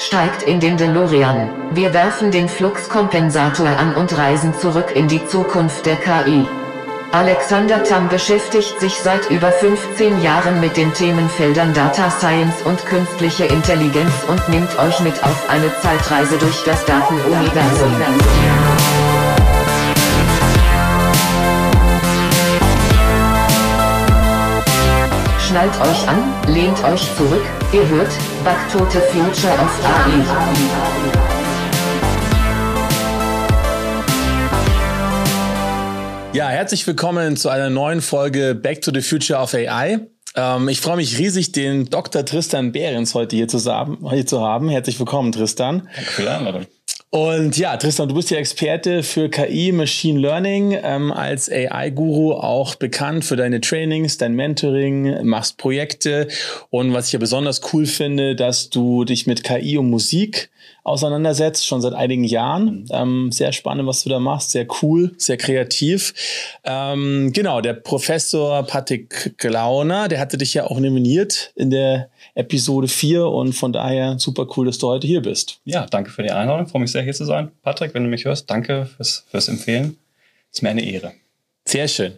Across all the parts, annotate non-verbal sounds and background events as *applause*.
Steigt in den DeLorean. Wir werfen den Fluxkompensator an und reisen zurück in die Zukunft der KI. Alexander Tam beschäftigt sich seit über 15 Jahren mit den Themenfeldern Data Science und künstliche Intelligenz und nimmt euch mit auf eine Zeitreise durch das Datenuniversum. Schnallt euch an, lehnt euch zurück, ihr hört Back to the Future of AI. Ja, herzlich willkommen zu einer neuen Folge Back to the Future of AI. Ähm, ich freue mich riesig, den Dr. Tristan Behrens heute hier zu, hier zu haben. Herzlich willkommen, Tristan. Danke für die Einladung. Und ja, Tristan, du bist ja Experte für KI, Machine Learning, ähm, als AI-Guru auch bekannt für deine Trainings, dein Mentoring, machst Projekte. Und was ich ja besonders cool finde, dass du dich mit KI und Musik auseinandersetzt, schon seit einigen Jahren. Ähm, sehr spannend, was du da machst, sehr cool, sehr kreativ. Ähm, genau, der Professor Patrick Glauner, der hatte dich ja auch nominiert in der Episode 4 und von daher super cool, dass du heute hier bist. Ja, danke für die Einladung, freue mich sehr hier zu sein. Patrick, wenn du mich hörst, danke fürs, fürs Empfehlen. Ist mir eine Ehre. Sehr schön.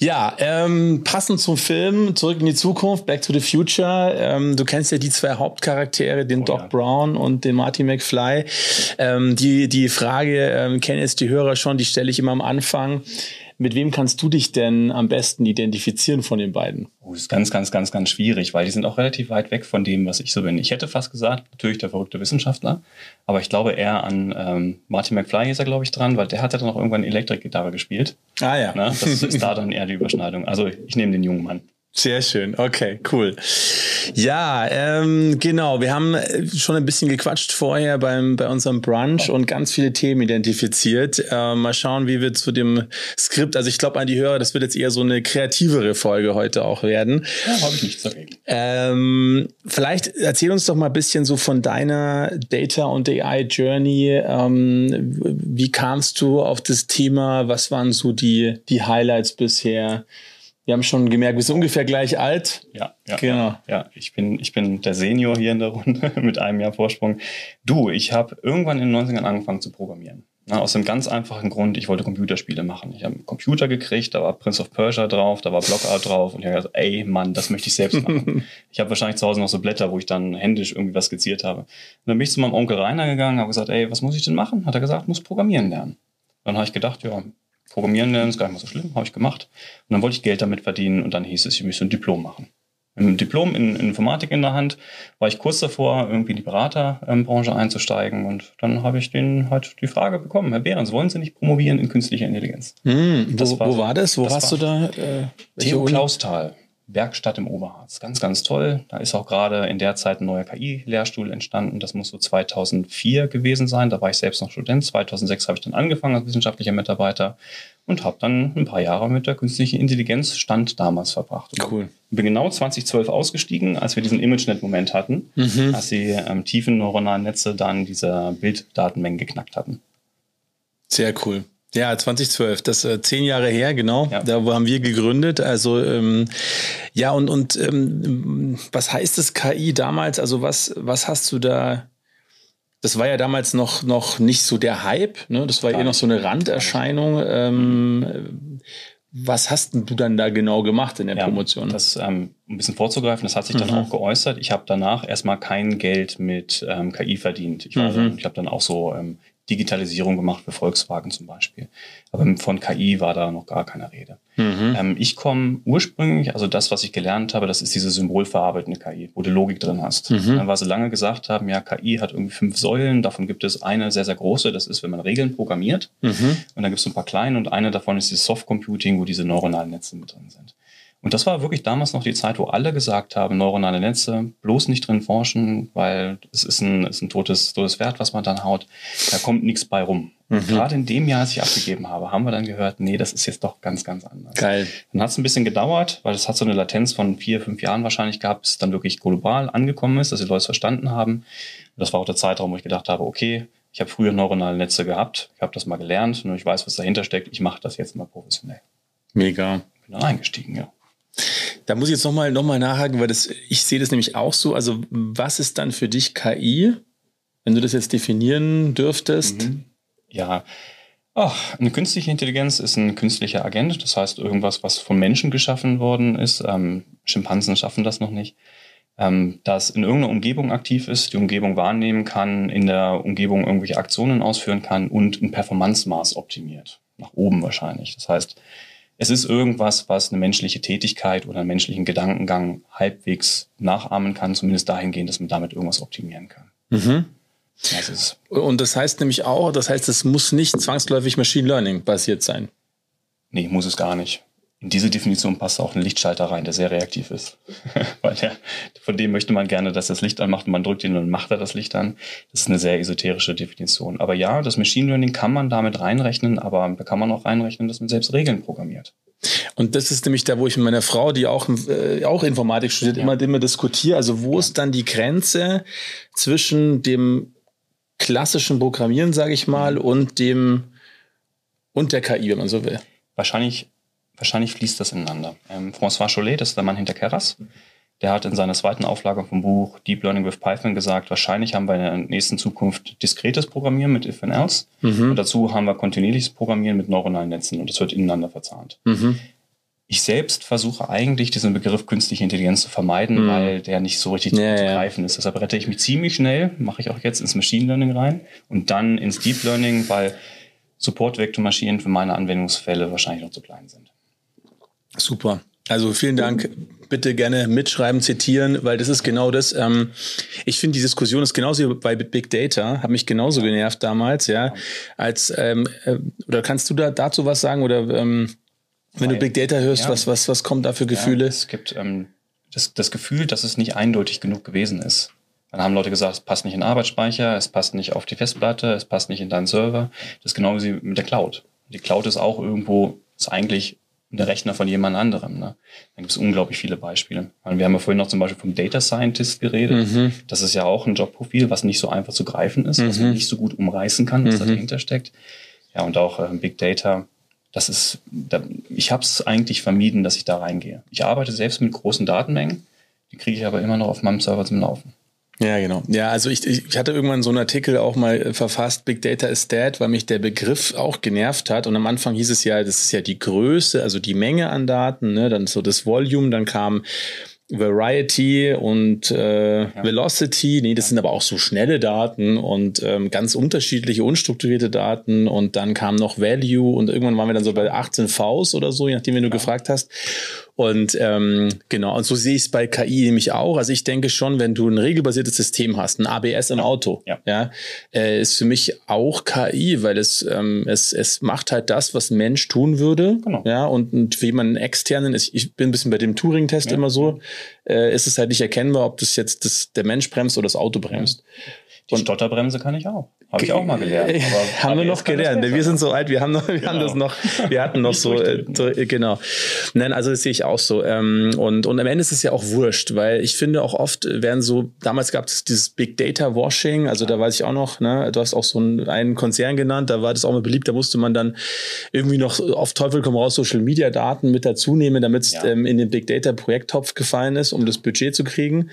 Ja, ähm, passend zum Film Zurück in die Zukunft, Back to the Future. Ähm, du kennst ja die zwei Hauptcharaktere, den oh, Doc ja. Brown und den Marty McFly. Ähm, die, die Frage ähm, kennen jetzt die Hörer schon, die stelle ich immer am Anfang. Mit wem kannst du dich denn am besten identifizieren von den beiden? Oh, das ist ganz, ganz, ganz, ganz schwierig, weil die sind auch relativ weit weg von dem, was ich so bin. Ich hätte fast gesagt, natürlich der verrückte Wissenschaftler, aber ich glaube eher an ähm, Martin McFly ist er, glaube ich, dran, weil der hat ja dann auch irgendwann Elektrikgitarre gespielt. Ah ja. Na, das ist da dann eher die Überschneidung. Also ich nehme den jungen Mann. Sehr schön, okay, cool. Ja, ähm, genau, wir haben äh, schon ein bisschen gequatscht vorher beim, bei unserem Brunch und ganz viele Themen identifiziert. Ähm, mal schauen, wie wir zu dem Skript, also ich glaube an die Hörer, das wird jetzt eher so eine kreativere Folge heute auch werden. Ja, habe ich nichts dagegen. Ähm, vielleicht erzähl uns doch mal ein bisschen so von deiner Data und AI Journey. Ähm, wie kamst du auf das Thema? Was waren so die, die Highlights bisher? Wir haben schon gemerkt, wir sind ungefähr gleich alt. Ja, ja, genau. ja, ich bin, ich bin der Senior hier in der Runde *laughs* mit einem Jahr Vorsprung. Du, ich habe irgendwann in den 90ern angefangen zu programmieren. Na, aus dem ganz einfachen Grund, ich wollte Computerspiele machen. Ich habe einen Computer gekriegt, da war Prince of Persia drauf, da war Blockart drauf und ich habe gesagt, ey Mann, das möchte ich selbst machen. *laughs* ich habe wahrscheinlich zu Hause noch so Blätter, wo ich dann händisch irgendwie was skizziert habe. Und dann bin ich zu meinem Onkel Rainer gegangen, habe gesagt, ey, was muss ich denn machen? Hat er gesagt, muss programmieren lernen. Dann habe ich gedacht, ja, Programmieren lernen ist gar nicht mal so schlimm, habe ich gemacht. Und dann wollte ich Geld damit verdienen und dann hieß es, ich müsste ein Diplom machen. Ein Diplom in, in Informatik in der Hand war ich kurz davor, irgendwie in die Beraterbranche einzusteigen und dann habe ich den halt die Frage bekommen, Herr Behrens, wollen Sie nicht promovieren in künstliche Intelligenz? Hm, wo, war, wo war das? Wo das warst war du da? Äh, Theo Klausthal. Werkstatt im Oberharz. Ganz, ganz toll. Da ist auch gerade in der Zeit ein neuer KI-Lehrstuhl entstanden. Das muss so 2004 gewesen sein. Da war ich selbst noch Student. 2006 habe ich dann angefangen als wissenschaftlicher Mitarbeiter und habe dann ein paar Jahre mit der künstlichen Intelligenz Stand damals verbracht. Cool. Bin genau 2012 ausgestiegen, als wir diesen ImageNet-Moment hatten, mhm. als die ähm, tiefen neuronalen Netze dann diese Bilddatenmengen geknackt hatten. Sehr cool. Ja, 2012, das äh, zehn Jahre her, genau. Ja. Da haben wir gegründet. Also ähm, ja, und, und ähm, was heißt das KI damals? Also was, was hast du da? Das war ja damals noch, noch nicht so der Hype, ne? Das war eher noch so eine Randerscheinung. Ähm, was hast du dann da genau gemacht in der ja, Promotion? Das ähm, ein bisschen vorzugreifen, das hat sich dann mhm. auch geäußert. Ich habe danach erstmal kein Geld mit ähm, KI verdient. Ich, mhm. ich habe dann auch so ähm, Digitalisierung gemacht für Volkswagen zum Beispiel. Aber von KI war da noch gar keine Rede. Mhm. Ähm, ich komme ursprünglich, also das, was ich gelernt habe, das ist diese symbolverarbeitende KI, wo du Logik drin hast. Mhm. Dann, weil sie lange gesagt haben, ja, KI hat irgendwie fünf Säulen, davon gibt es eine sehr, sehr große, das ist, wenn man Regeln programmiert. Mhm. Und dann gibt es ein paar kleine und eine davon ist dieses Soft Computing, wo diese neuronalen Netze mit drin sind. Und das war wirklich damals noch die Zeit, wo alle gesagt haben, neuronale Netze, bloß nicht drin forschen, weil es ist ein, ist ein totes, totes Wert, was man dann haut. Da kommt nichts bei rum. Mhm. Gerade in dem Jahr, als ich abgegeben habe, haben wir dann gehört, nee, das ist jetzt doch ganz, ganz anders. Geil. Dann hat es ein bisschen gedauert, weil es hat so eine Latenz von vier, fünf Jahren wahrscheinlich gehabt, bis es dann wirklich global angekommen ist, dass die Leute es verstanden haben. Und das war auch der Zeitraum, wo ich gedacht habe, okay, ich habe früher neuronale Netze gehabt, ich habe das mal gelernt und ich weiß, was dahinter steckt. Ich mache das jetzt mal professionell. Mega. Bin dann eingestiegen, ja. Da muss ich jetzt nochmal noch mal nachhaken, weil das, ich sehe das nämlich auch so. Also, was ist dann für dich KI? Wenn du das jetzt definieren dürftest. Mhm. Ja, Ach, eine künstliche Intelligenz ist ein künstlicher Agent, das heißt irgendwas, was von Menschen geschaffen worden ist. Ähm, Schimpansen schaffen das noch nicht. Ähm, das in irgendeiner Umgebung aktiv ist, die Umgebung wahrnehmen kann, in der Umgebung irgendwelche Aktionen ausführen kann und ein Performance-Maß optimiert. Nach oben wahrscheinlich. Das heißt, es ist irgendwas, was eine menschliche Tätigkeit oder einen menschlichen Gedankengang halbwegs nachahmen kann, zumindest dahingehend, dass man damit irgendwas optimieren kann. Mhm. Das und das heißt nämlich auch, das heißt, es muss nicht zwangsläufig Machine Learning basiert sein. Nee, muss es gar nicht. In diese Definition passt auch ein Lichtschalter rein, der sehr reaktiv ist. *laughs* Weil der, von dem möchte man gerne, dass das Licht anmacht und man drückt ihn und macht er das Licht an. Das ist eine sehr esoterische Definition. Aber ja, das Machine Learning kann man damit reinrechnen, aber da kann man auch reinrechnen, dass man selbst Regeln programmiert. Und das ist nämlich da, wo ich mit meiner Frau, die auch, äh, auch Informatik studiert, ja. immer, immer diskutiere. Also wo ja. ist dann die Grenze zwischen dem klassischen Programmieren, sage ich mal, mhm. und dem und der KI, wenn man so will? Wahrscheinlich, wahrscheinlich fließt das ineinander. Ähm, François Chollet, das ist der Mann hinter Keras, der hat in seiner zweiten Auflage vom Buch Deep Learning with Python gesagt, wahrscheinlich haben wir in der nächsten Zukunft diskretes Programmieren mit If and Else mhm. und dazu haben wir kontinuierliches Programmieren mit neuronalen Netzen und das wird ineinander verzahnt. Mhm. Ich selbst versuche eigentlich diesen Begriff künstliche Intelligenz zu vermeiden, mhm. weil der nicht so richtig ja, zu greifen ja. ist. Deshalb rette ich mich ziemlich schnell, mache ich auch jetzt ins Machine Learning rein und dann ins Deep Learning, weil Support-Vektormaschinen für meine Anwendungsfälle wahrscheinlich noch zu klein sind. Super. Also vielen Dank. Bitte gerne mitschreiben, zitieren, weil das ist genau das. Ähm, ich finde, die Diskussion ist genauso wie bei Big Data, hat mich genauso genervt damals, ja. Als ähm, äh, oder kannst du da dazu was sagen oder ähm, wenn Weil, du Big Data hörst, ja, was, was, was kommt da für Gefühle? Ja, es gibt ähm, das, das Gefühl, dass es nicht eindeutig genug gewesen ist. Dann haben Leute gesagt, es passt nicht in den Arbeitsspeicher, es passt nicht auf die Festplatte, es passt nicht in deinen Server. Das ist genau wie mit der Cloud. Die Cloud ist auch irgendwo, ist eigentlich der Rechner von jemand anderem. Ne? Da gibt es unglaublich viele Beispiele. Wir haben ja vorhin noch zum Beispiel vom Data Scientist geredet. Mhm. Das ist ja auch ein Jobprofil, was nicht so einfach zu greifen ist, mhm. was man nicht so gut umreißen kann, was mhm. dahinter steckt. Ja, und auch äh, Big Data das ist, da, ich habe es eigentlich vermieden, dass ich da reingehe. Ich arbeite selbst mit großen Datenmengen, die kriege ich aber immer noch auf meinem Server zum Laufen. Ja, genau. Ja, also ich, ich hatte irgendwann so einen Artikel auch mal verfasst, Big Data is dead, weil mich der Begriff auch genervt hat. Und am Anfang hieß es ja, das ist ja die Größe, also die Menge an Daten, ne? dann so das Volume, dann kam Variety und äh, ja. Velocity, nee, das sind aber auch so schnelle Daten und ähm, ganz unterschiedliche, unstrukturierte Daten und dann kam noch Value und irgendwann waren wir dann so bei 18 Vs oder so, je nachdem, wenn du ja. gefragt hast. Und ähm, genau, und so sehe ich es bei KI nämlich auch. Also ich denke schon, wenn du ein regelbasiertes System hast, ein ABS im Auto, ja, ja äh, ist für mich auch KI, weil es, ähm, es, es macht halt das, was ein Mensch tun würde. Genau. Ja, und, und für jemanden externen ist, ich bin ein bisschen bei dem Turing-Test ja, immer so, äh, ist es halt nicht erkennbar, ob das jetzt das, der Mensch bremst oder das Auto bremst. Die und Stotterbremse kann ich auch. Habe ich auch mal gelernt. *laughs* haben wir noch gelernt. Wir sind so alt, wir haben noch, wir genau. haben das noch, wir hatten *laughs* noch so, äh, so, genau. Nein, also das sehe ich auch so. Ähm, und, und am Ende ist es ja auch wurscht, weil ich finde auch oft werden so, damals gab es dieses Big Data Washing, also da weiß ich auch noch, ne, du hast auch so einen, einen Konzern genannt, da war das auch mal beliebt, da musste man dann irgendwie noch auf Teufel komm raus Social Media Daten mit dazu nehmen, damit es ja. ähm, in den Big Data Projekttopf gefallen ist, um das Budget zu kriegen.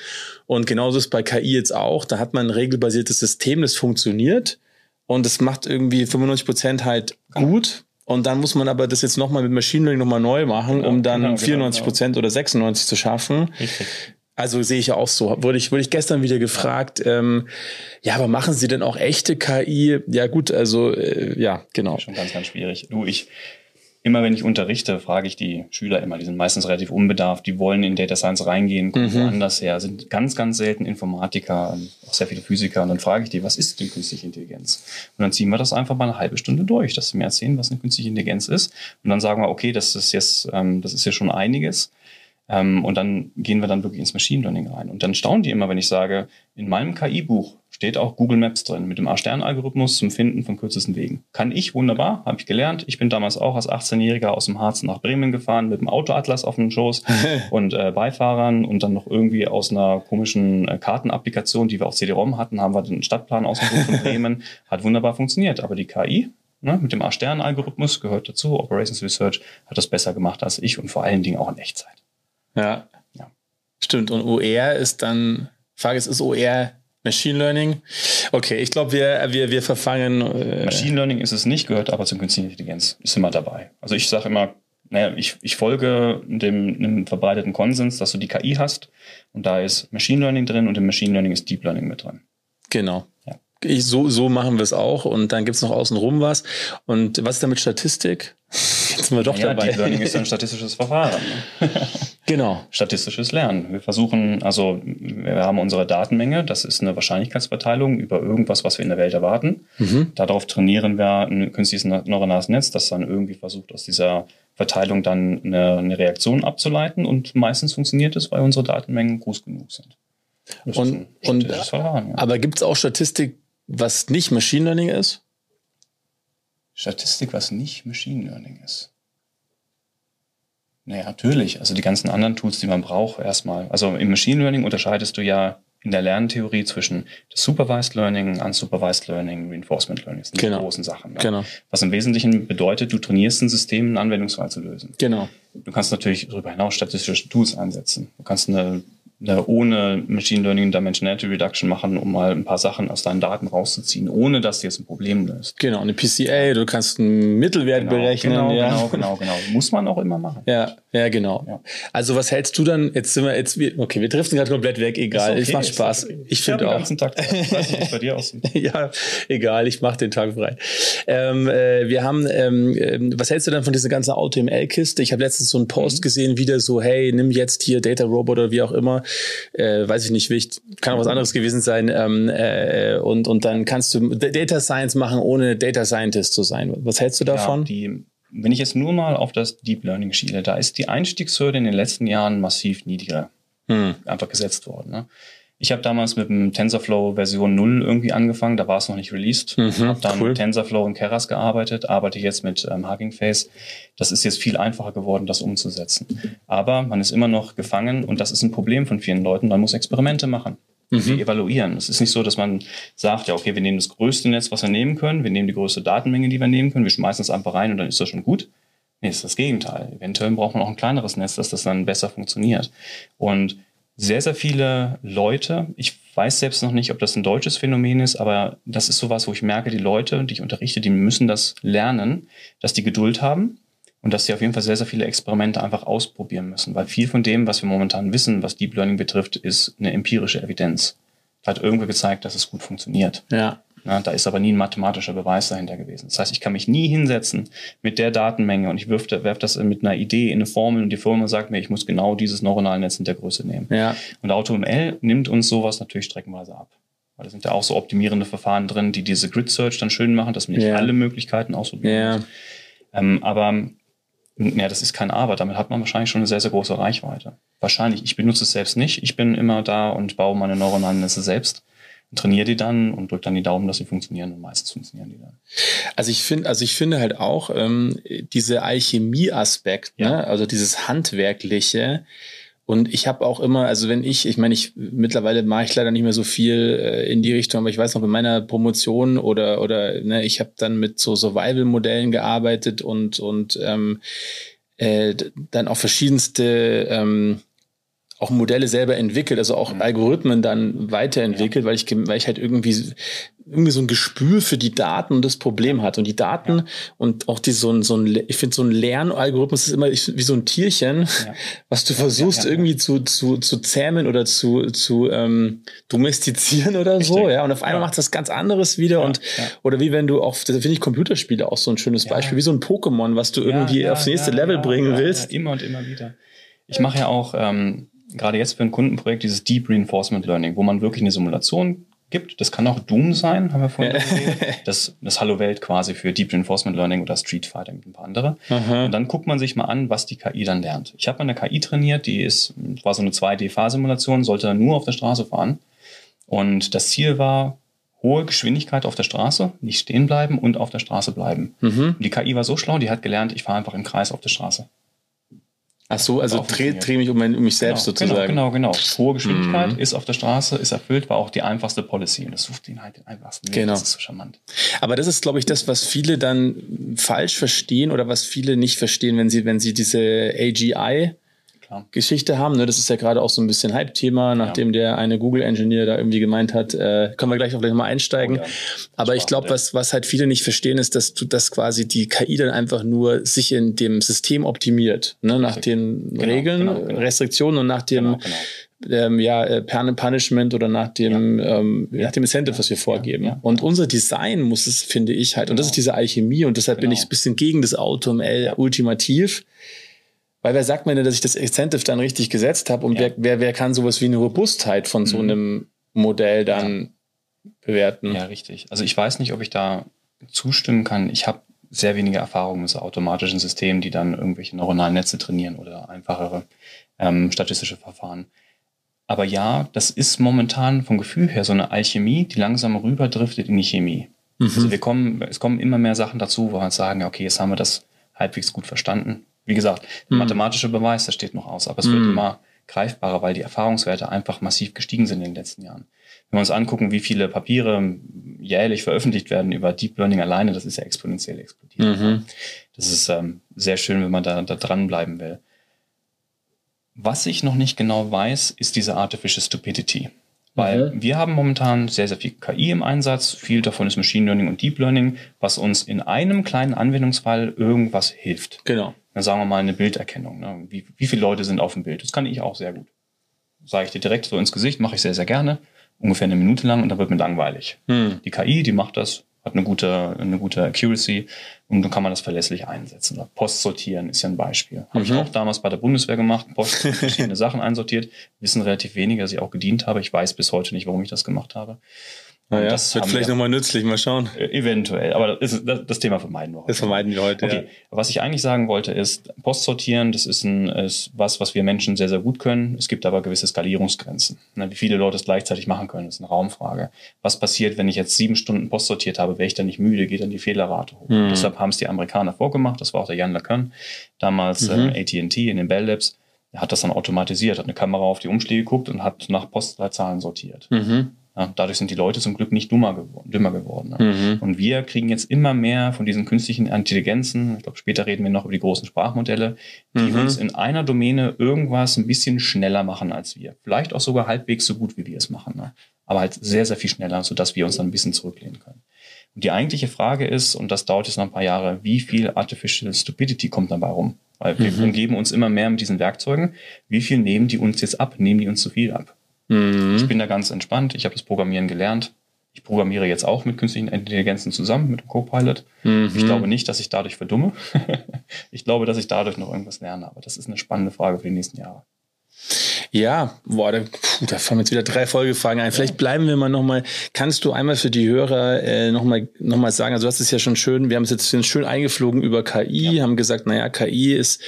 Und genauso ist bei KI jetzt auch, da hat man ein regelbasiertes System, das funktioniert und es macht irgendwie 95 Prozent halt gut. Und dann muss man aber das jetzt nochmal mit Machine Learning nochmal neu machen, genau, um dann genau, 94 genau. Prozent genau. oder 96 zu schaffen. Richtig. Also sehe ich ja auch so. Wurde ich, wurde ich gestern wieder gefragt, ähm, ja, aber machen Sie denn auch echte KI? Ja, gut, also äh, ja, genau. Schon ganz, ganz schwierig. Du, ich, immer wenn ich unterrichte, frage ich die Schüler immer, die sind meistens relativ unbedarft, die wollen in Data Science reingehen, kommen mhm. woanders her, sind ganz, ganz selten Informatiker, auch sehr viele Physiker. Und dann frage ich die, was ist denn künstliche Intelligenz? Und dann ziehen wir das einfach mal eine halbe Stunde durch, dass sie mir erzählen, was eine künstliche Intelligenz ist. Und dann sagen wir, okay, das ist jetzt, ähm, das ist ja schon einiges. Ähm, und dann gehen wir dann wirklich ins Machine Learning rein. Und dann staunen die immer, wenn ich sage, in meinem KI-Buch steht auch Google Maps drin mit dem A-Stern-Algorithmus zum Finden von kürzesten Wegen. Kann ich wunderbar, habe ich gelernt. Ich bin damals auch als 18-Jähriger aus dem Harz nach Bremen gefahren mit dem Autoatlas auf dem Schoß *laughs* und äh, Beifahrern und dann noch irgendwie aus einer komischen äh, Kartenapplikation, die wir auf CD-ROM hatten, haben wir den Stadtplan ausgesucht von *laughs* Bremen. Hat wunderbar funktioniert. Aber die KI ne, mit dem A-Stern-Algorithmus gehört dazu. Operations Research hat das besser gemacht als ich und vor allen Dingen auch in Echtzeit. Ja. ja. Stimmt. Und OR ist dann, Frage ist, ist OR Machine Learning. Okay, ich glaube, wir, wir, wir verfangen. Äh Machine Learning ist es nicht, gehört aber zur künstlichen Intelligenz. Ist immer dabei. Also ich sage immer, naja, ich, ich folge dem, dem verbreiteten Konsens, dass du die KI hast und da ist Machine Learning drin und im Machine Learning ist Deep Learning mit drin. Genau. Ja. Ich, so, so machen wir es auch und dann gibt es noch außenrum was. Und was ist da mit Statistik? Sind wir doch ja, dabei. Deep Learning ist ein statistisches Verfahren. Ne? *laughs* Genau. Statistisches Lernen. Wir versuchen, also wir haben unsere Datenmenge, das ist eine Wahrscheinlichkeitsverteilung über irgendwas, was wir in der Welt erwarten. Mhm. Darauf trainieren wir ein künstliches neuronales Netz, das dann irgendwie versucht, aus dieser Verteilung dann eine, eine Reaktion abzuleiten und meistens funktioniert es, weil unsere Datenmengen groß genug sind. Das und, und Verfahren, ja. aber gibt es auch Statistik, was nicht Machine Learning ist? Statistik, was nicht Machine Learning ist. Naja, natürlich. Also die ganzen anderen Tools, die man braucht, erstmal. Also im Machine Learning unterscheidest du ja in der Lerntheorie zwischen Supervised Learning, Unsupervised Learning, Reinforcement Learning. Das sind genau. die großen Sachen. Ja. Genau. Was im Wesentlichen bedeutet, du trainierst ein System, einen Anwendungsfall zu lösen. Genau. Du kannst natürlich darüber hinaus statistische Tools einsetzen. Du kannst eine ohne Machine Learning Dimensionality Reduction machen, um mal ein paar Sachen aus deinen Daten rauszuziehen, ohne dass du jetzt ein Problem löst. Genau, eine PCA, du kannst einen Mittelwert genau, berechnen. Genau, ja. genau, genau, genau. Muss man auch immer machen. Ja, ja, genau. Ja. Also was hältst du dann, jetzt sind wir, jetzt, okay, wir driften gerade komplett weg, egal, okay, es macht Spaß. Okay. Ich finde auch. Den ganzen Tag, ich weiß nicht, bei dir aussieht. *laughs* ja, egal, ich mache den Tag frei. Ähm, äh, wir haben, ähm, ähm, was hältst du dann von dieser ganzen AutoML-Kiste? Ich habe letztens so einen Post mhm. gesehen, wieder so, hey, nimm jetzt hier Data Robot oder wie auch immer, äh, weiß ich nicht, wichtig, kann auch was anderes gewesen sein. Ähm, äh, und, und dann kannst du Data Science machen, ohne Data Scientist zu sein. Was hältst du davon? Ja, die, wenn ich jetzt nur mal auf das Deep Learning schiele, da ist die Einstiegshürde in den letzten Jahren massiv niedriger hm. einfach gesetzt worden. Ne? Ich habe damals mit dem TensorFlow Version 0 irgendwie angefangen, da war es noch nicht released. Mhm, habe dann cool. mit TensorFlow und Keras gearbeitet, arbeite jetzt mit ähm, Hugging Face. Das ist jetzt viel einfacher geworden, das umzusetzen. Aber man ist immer noch gefangen und das ist ein Problem von vielen Leuten. Man muss Experimente machen. Mhm. Sie evaluieren. Es ist nicht so, dass man sagt, ja, okay, wir nehmen das größte Netz, was wir nehmen können, wir nehmen die größte Datenmenge, die wir nehmen können, wir schmeißen es einfach rein und dann ist das schon gut. Nee, ist das Gegenteil. Eventuell braucht man auch ein kleineres Netz, dass das dann besser funktioniert. Und sehr, sehr viele Leute, ich weiß selbst noch nicht, ob das ein deutsches Phänomen ist, aber das ist sowas, wo ich merke, die Leute, die ich unterrichte, die müssen das lernen, dass die Geduld haben und dass sie auf jeden Fall sehr, sehr viele Experimente einfach ausprobieren müssen, weil viel von dem, was wir momentan wissen, was Deep Learning betrifft, ist eine empirische Evidenz. Hat irgendwie gezeigt, dass es gut funktioniert. Ja. Ja, da ist aber nie ein mathematischer Beweis dahinter gewesen. Das heißt, ich kann mich nie hinsetzen mit der Datenmenge und ich werfe werf das mit einer Idee in eine Formel und die Formel sagt mir, ich muss genau dieses neuronale Netz in der Größe nehmen. Ja. Und AutoML nimmt uns sowas natürlich streckenweise ab. Weil da sind ja auch so optimierende Verfahren drin, die diese Grid Search dann schön machen, dass man nicht ja. alle Möglichkeiten ausprobieren muss. Ähm, aber ja, das ist kein Aber. Damit hat man wahrscheinlich schon eine sehr, sehr große Reichweite. Wahrscheinlich. Ich benutze es selbst nicht. Ich bin immer da und baue meine neuronalen Netze selbst trainiere die dann und drücke dann die Daumen, dass sie funktionieren und meistens funktionieren die dann. Also ich finde, also ich finde halt auch ähm, diese Alchemie-Aspekt, ja. ne? also dieses handwerkliche. Und ich habe auch immer, also wenn ich, ich meine, ich mittlerweile mache ich leider nicht mehr so viel äh, in die Richtung, aber ich weiß noch bei meiner Promotion oder oder ne, ich habe dann mit so Survival-Modellen gearbeitet und und ähm, äh, dann auch verschiedenste ähm, auch Modelle selber entwickelt, also auch mhm. Algorithmen dann weiterentwickelt, ja. weil ich weil ich halt irgendwie irgendwie so ein Gespür für die Daten und das Problem hat und die Daten ja. und auch die so ein so ein ich finde so ein Lernalgorithmus ist immer wie so ein Tierchen, ja. *laughs* was du versuchst irgendwie zu zu zu zähmen oder zu zu ähm, domestizieren oder Richtig. so, ja und auf einmal macht das ganz anderes wieder und oder wie wenn du auch das finde ich Computerspiele auch so ein schönes Beispiel, wie so ein Pokémon, was du irgendwie aufs nächste Level bringen willst. immer und immer wieder. Ich mache ja auch ähm, gerade jetzt für ein Kundenprojekt dieses Deep Reinforcement Learning, wo man wirklich eine Simulation gibt. Das kann auch Doom sein, haben wir vorhin gesehen. Das, das Hallo Welt quasi für Deep Reinforcement Learning oder Street Fighter mit ein paar andere. Aha. Und dann guckt man sich mal an, was die KI dann lernt. Ich habe eine KI trainiert, die ist, war so eine 2D-Fahrsimulation, sollte nur auf der Straße fahren. Und das Ziel war, hohe Geschwindigkeit auf der Straße, nicht stehen bleiben und auf der Straße bleiben. Mhm. Die KI war so schlau, die hat gelernt, ich fahre einfach im Kreis auf der Straße. Ach so, also dreh, dreh mich um, mein, um mich selbst genau, sozusagen. Genau, genau, genau. Hohe Geschwindigkeit mhm. ist auf der Straße, ist erfüllt, war auch die einfachste Policy. Und das sucht ihn halt den einfachsten Weg. Genau. Das ist so charmant. Aber das ist, glaube ich, das, was viele dann falsch verstehen oder was viele nicht verstehen, wenn sie, wenn sie diese AGI Geschichte haben. Ne? Das ist ja gerade auch so ein bisschen Hype-Thema, nachdem ja. der eine Google-Engineer da irgendwie gemeint hat, äh, können wir gleich auch gleich mal einsteigen. Oh, ja. Aber ich glaube, was, was halt viele nicht verstehen, ist, dass du das quasi die KI dann einfach nur sich in dem System optimiert, ne? nach den genau, Regeln, genau, genau. Restriktionen und nach dem genau, genau ähm, ja, äh, Punishment oder nach dem, ja. ähm, nach dem Incentive, was wir vorgeben. Ja, ja. Und unser Design muss es, finde ich halt, genau. und das genau. ist diese Alchemie und deshalb genau. bin ich ein bisschen gegen das AutoML ultimativ. Weil wer sagt mir denn, dass ich das Incentive dann richtig gesetzt habe und wer, wer, wer kann sowas wie eine Robustheit von mhm. so einem Modell dann bewerten? Ja, richtig. Also ich weiß nicht, ob ich da zustimmen kann. Ich habe sehr wenige Erfahrungen mit so automatischen Systemen, die dann irgendwelche neuronalen Netze trainieren oder einfachere ähm, statistische Verfahren. Aber ja, das ist momentan vom Gefühl her so eine Alchemie, die langsam rüberdriftet in die Chemie. Mhm. Also wir kommen, es kommen immer mehr Sachen dazu, wo wir sagen, okay, jetzt haben wir das halbwegs gut verstanden. Wie gesagt, der mhm. mathematische Beweis, das steht noch aus, aber es wird immer greifbarer, weil die Erfahrungswerte einfach massiv gestiegen sind in den letzten Jahren. Wenn wir uns angucken, wie viele Papiere jährlich veröffentlicht werden über Deep Learning alleine, das ist ja exponentiell explodiert. Mhm. Das ist ähm, sehr schön, wenn man da, da dranbleiben will. Was ich noch nicht genau weiß, ist diese Artificial Stupidity. Weil mhm. wir haben momentan sehr, sehr viel KI im Einsatz. Viel davon ist Machine Learning und Deep Learning, was uns in einem kleinen Anwendungsfall irgendwas hilft. Genau. Dann sagen wir mal eine Bilderkennung. Ne? Wie, wie viele Leute sind auf dem Bild? Das kann ich auch sehr gut. Sage ich dir direkt so ins Gesicht, mache ich sehr, sehr gerne. Ungefähr eine Minute lang und dann wird mir langweilig. Mhm. Die KI, die macht das hat eine gute, eine gute Accuracy und dann kann man das verlässlich einsetzen. Post sortieren ist ja ein Beispiel. Habe mhm. ich auch damals bei der Bundeswehr gemacht, Post *laughs* verschiedene Sachen einsortiert, wissen relativ wenige, dass ich auch gedient habe. Ich weiß bis heute nicht, warum ich das gemacht habe. Naja, das wird vielleicht nochmal nützlich, mal schauen. Äh, eventuell, aber das, ist, das, das Thema vermeiden wir heute. Das vermeiden wir heute, okay. ja. Was ich eigentlich sagen wollte ist, Postsortieren, das ist, ein, ist was, was wir Menschen sehr, sehr gut können. Es gibt aber gewisse Skalierungsgrenzen. Wie viele Leute es gleichzeitig machen können, ist eine Raumfrage. Was passiert, wenn ich jetzt sieben Stunden Post sortiert habe, wäre ich dann nicht müde, geht dann die Fehlerrate hoch. Mhm. Deshalb haben es die Amerikaner vorgemacht, das war auch der Jan LeCun, damals mhm. äh, AT&T in den Bell Labs. Er hat das dann automatisiert, hat eine Kamera auf die Umschläge geguckt und hat nach Postleitzahlen sortiert. Mhm. Ja, dadurch sind die Leute zum Glück nicht dummer geworden, dümmer geworden. Ne? Mhm. Und wir kriegen jetzt immer mehr von diesen künstlichen Intelligenzen, ich glaube, später reden wir noch über die großen Sprachmodelle, die mhm. uns in einer Domäne irgendwas ein bisschen schneller machen als wir. Vielleicht auch sogar halbwegs so gut, wie wir es machen. Ne? Aber halt sehr, sehr viel schneller, sodass wir uns dann ein bisschen zurücklehnen können. Und die eigentliche Frage ist, und das dauert jetzt noch ein paar Jahre, wie viel Artificial Stupidity kommt dabei rum? Weil wir mhm. umgeben uns immer mehr mit diesen Werkzeugen. Wie viel nehmen die uns jetzt ab? Nehmen die uns zu viel ab? Mhm. Ich bin da ganz entspannt. Ich habe das Programmieren gelernt. Ich programmiere jetzt auch mit künstlichen Intelligenzen zusammen, mit dem Copilot. Mhm. Ich glaube nicht, dass ich dadurch verdumme. *laughs* ich glaube, dass ich dadurch noch irgendwas lerne. Aber das ist eine spannende Frage für die nächsten Jahre. Ja, boah, da, puh, da fallen jetzt wieder drei Folgefragen ein. Vielleicht bleiben wir mal nochmal. Kannst du einmal für die Hörer äh, nochmal noch mal sagen, also du hast es ja schon schön, wir haben es jetzt schön eingeflogen über KI, ja. haben gesagt, naja, KI ist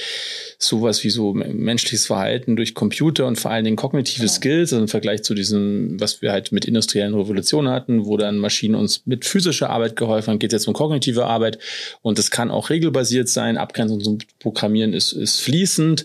sowas wie so menschliches Verhalten durch Computer und vor allen Dingen kognitive genau. Skills also im Vergleich zu diesem, was wir halt mit industriellen Revolutionen hatten, wo dann Maschinen uns mit physischer Arbeit geholfen haben, geht jetzt um kognitive Arbeit und das kann auch regelbasiert sein. Abgrenzung zum Programmieren ist, ist fließend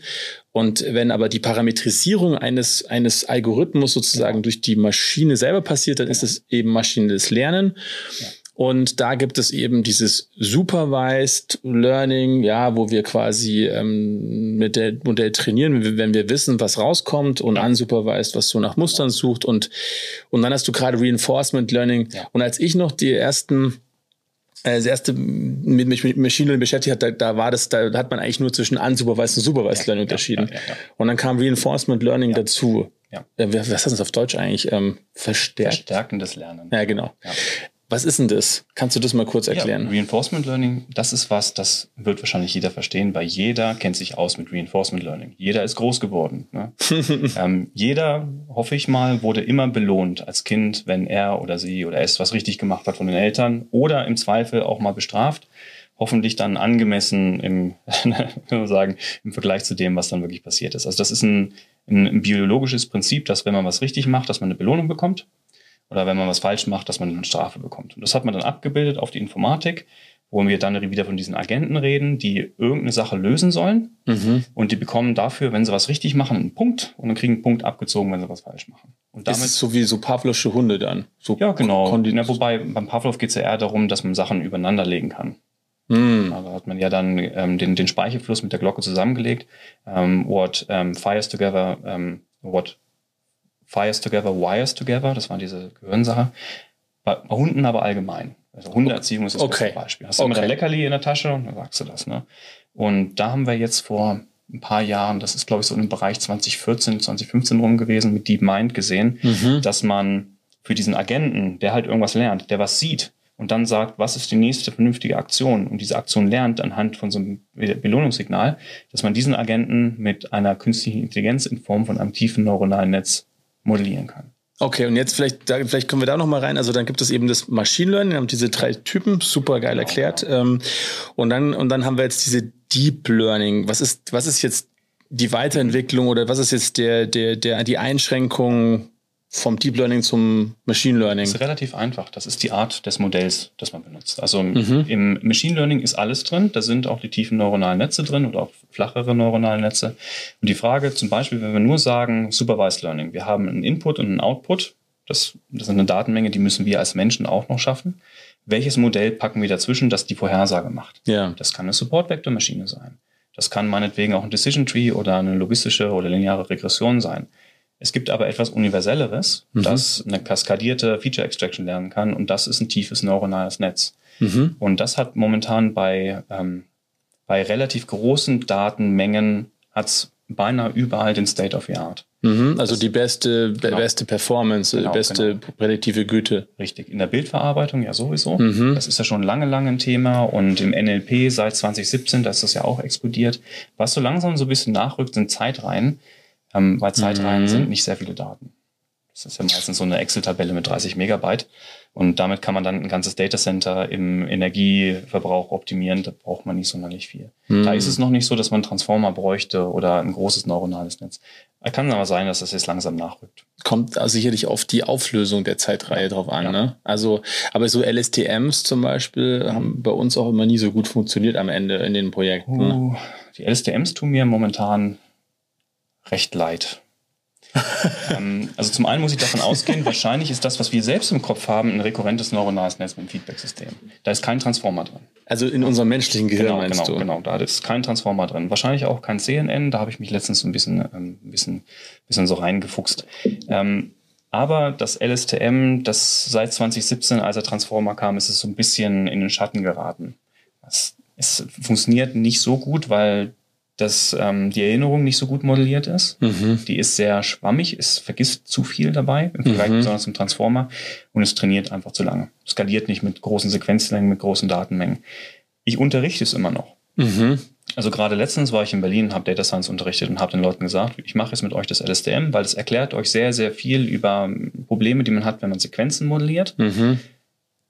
und wenn aber die Parametrisierung eines, eines Algorithmus sozusagen ja. durch die Maschine selber passiert, dann ist es eben maschinelles Lernen. Ja. Und da gibt es eben dieses Supervised Learning, ja, wo wir quasi ähm, mit dem Modell trainieren, wenn wir wissen, was rauskommt und unsupervised, was so nach Mustern sucht und und dann hast du gerade Reinforcement Learning. Ja. Und als ich noch die ersten äh, das erste mit, mit Machine Learning beschäftigt hat, da, da war das, da hat man eigentlich nur zwischen unsupervised und supervised ja, Learning unterschieden. Ja, ja, und dann kam Reinforcement Learning dazu. Ja. Äh, was heißt das auf Deutsch eigentlich? Ähm, verstärkt. Verstärkendes Lernen. Ja, genau. Was ist denn das? Kannst du das mal kurz erklären? Ja, Reinforcement Learning, das ist was, das wird wahrscheinlich jeder verstehen, weil jeder kennt sich aus mit Reinforcement Learning. Jeder ist groß geworden. Ne? *laughs* ähm, jeder, hoffe ich mal, wurde immer belohnt als Kind, wenn er oder sie oder es was richtig gemacht hat von den Eltern oder im Zweifel auch mal bestraft. Hoffentlich dann angemessen im, *laughs* sagen, im Vergleich zu dem, was dann wirklich passiert ist. Also das ist ein, ein, ein biologisches Prinzip, dass wenn man was richtig macht, dass man eine Belohnung bekommt oder wenn man was falsch macht, dass man eine Strafe bekommt. Und das hat man dann abgebildet auf die Informatik, wo wir dann wieder von diesen Agenten reden, die irgendeine Sache lösen sollen. Mhm. Und die bekommen dafür, wenn sie was richtig machen, einen Punkt und dann kriegen einen Punkt abgezogen, wenn sie was falsch machen. Und damit, ist so wie so Pavlovsche Hunde dann. So ja, genau. Ja, wobei beim Pavlov geht es ja eher darum, dass man Sachen übereinander legen kann. Mm. Also hat man ja dann ähm, den, den Speichelfluss mit der Glocke zusammengelegt. Ähm, what ähm, fires together, ähm, what fires together, wires together, das war diese Gehirnsache. Bei, bei Hunden aber allgemein. Also Hundeerziehung ist das okay. beste Beispiel. Hast du okay. immer dein Leckerli in der Tasche und dann sagst du das. Ne? Und da haben wir jetzt vor ein paar Jahren, das ist glaube ich so im Bereich 2014, 2015 rum gewesen, mit DeepMind gesehen, mhm. dass man für diesen Agenten, der halt irgendwas lernt, der was sieht, und dann sagt, was ist die nächste vernünftige Aktion und diese Aktion lernt anhand von so einem Belohnungssignal, dass man diesen Agenten mit einer künstlichen Intelligenz in Form von einem tiefen neuronalen Netz modellieren kann. Okay, und jetzt vielleicht, da, vielleicht kommen wir da noch mal rein. Also dann gibt es eben das Machine Learning, haben diese drei Typen, super geil erklärt. Ähm, und dann und dann haben wir jetzt diese Deep Learning. Was ist was ist jetzt die Weiterentwicklung oder was ist jetzt der der der die Einschränkung vom Deep Learning zum Machine Learning? Das ist relativ einfach. Das ist die Art des Modells, das man benutzt. Also mhm. im Machine Learning ist alles drin. Da sind auch die tiefen neuronalen Netze drin oder auch flachere neuronale Netze. Und die Frage zum Beispiel, wenn wir nur sagen Supervised Learning, wir haben einen Input und einen Output. Das, das ist eine Datenmenge, die müssen wir als Menschen auch noch schaffen. Welches Modell packen wir dazwischen, das die Vorhersage macht? Ja. Das kann eine Support-Vector-Maschine sein. Das kann meinetwegen auch ein Decision Tree oder eine logistische oder lineare Regression sein. Es gibt aber etwas Universelleres, mhm. das eine kaskadierte Feature Extraction lernen kann und das ist ein tiefes neuronales Netz. Mhm. Und das hat momentan bei, ähm, bei relativ großen Datenmengen hat's beinahe überall den State of the Art. Mhm, also das, die beste, genau. beste Performance, genau, beste genau. prädiktive Güte. Richtig. In der Bildverarbeitung ja sowieso. Mhm. Das ist ja schon lange, lange ein Thema und im NLP seit 2017, da ist das ja auch explodiert. Was so langsam so ein bisschen nachrückt, sind Zeitreihen ähm, weil Zeitreihen mhm. sind nicht sehr viele Daten. Das ist ja meistens so eine Excel-Tabelle mit 30 Megabyte. Und damit kann man dann ein ganzes Datacenter im Energieverbrauch optimieren. Da braucht man nicht sonderlich viel. Mhm. Da ist es noch nicht so, dass man Transformer bräuchte oder ein großes neuronales Netz. Kann aber sein, dass das jetzt langsam nachrückt. Kommt also sicherlich auf die Auflösung der Zeitreihe ja. drauf an. Ja. Ne? Also, aber so LSTMs zum Beispiel haben bei uns auch immer nie so gut funktioniert am Ende in den Projekten. Uh, die LSTMs tun mir momentan recht leid. ähm, also zum einen muss ich davon ausgehen, *laughs* wahrscheinlich ist das, was wir selbst im Kopf haben, ein rekurrentes neuronales Netz mit einem Feedback-System. Da ist kein Transformer drin. Also in unserem menschlichen Gehirn genau, meinst genau, du? Genau, da ist kein Transformer drin. Wahrscheinlich auch kein CNN, da habe ich mich letztens ein bisschen, ähm, ein bisschen, bisschen so reingefuchst. Ähm, aber das LSTM, das seit 2017, als der Transformer kam, ist es so ein bisschen in den Schatten geraten. Es, es funktioniert nicht so gut, weil dass ähm, die Erinnerung nicht so gut modelliert ist. Mhm. Die ist sehr schwammig, es vergisst zu viel dabei, im Vergleich mhm. besonders zum Transformer, und es trainiert einfach zu lange. Skaliert nicht mit großen Sequenzlängen, mit großen Datenmengen. Ich unterrichte es immer noch. Mhm. Also gerade letztens war ich in Berlin, habe Data Science unterrichtet und habe den Leuten gesagt, ich mache jetzt mit euch das LSTM, weil es erklärt euch sehr, sehr viel über Probleme, die man hat, wenn man Sequenzen modelliert. Mhm.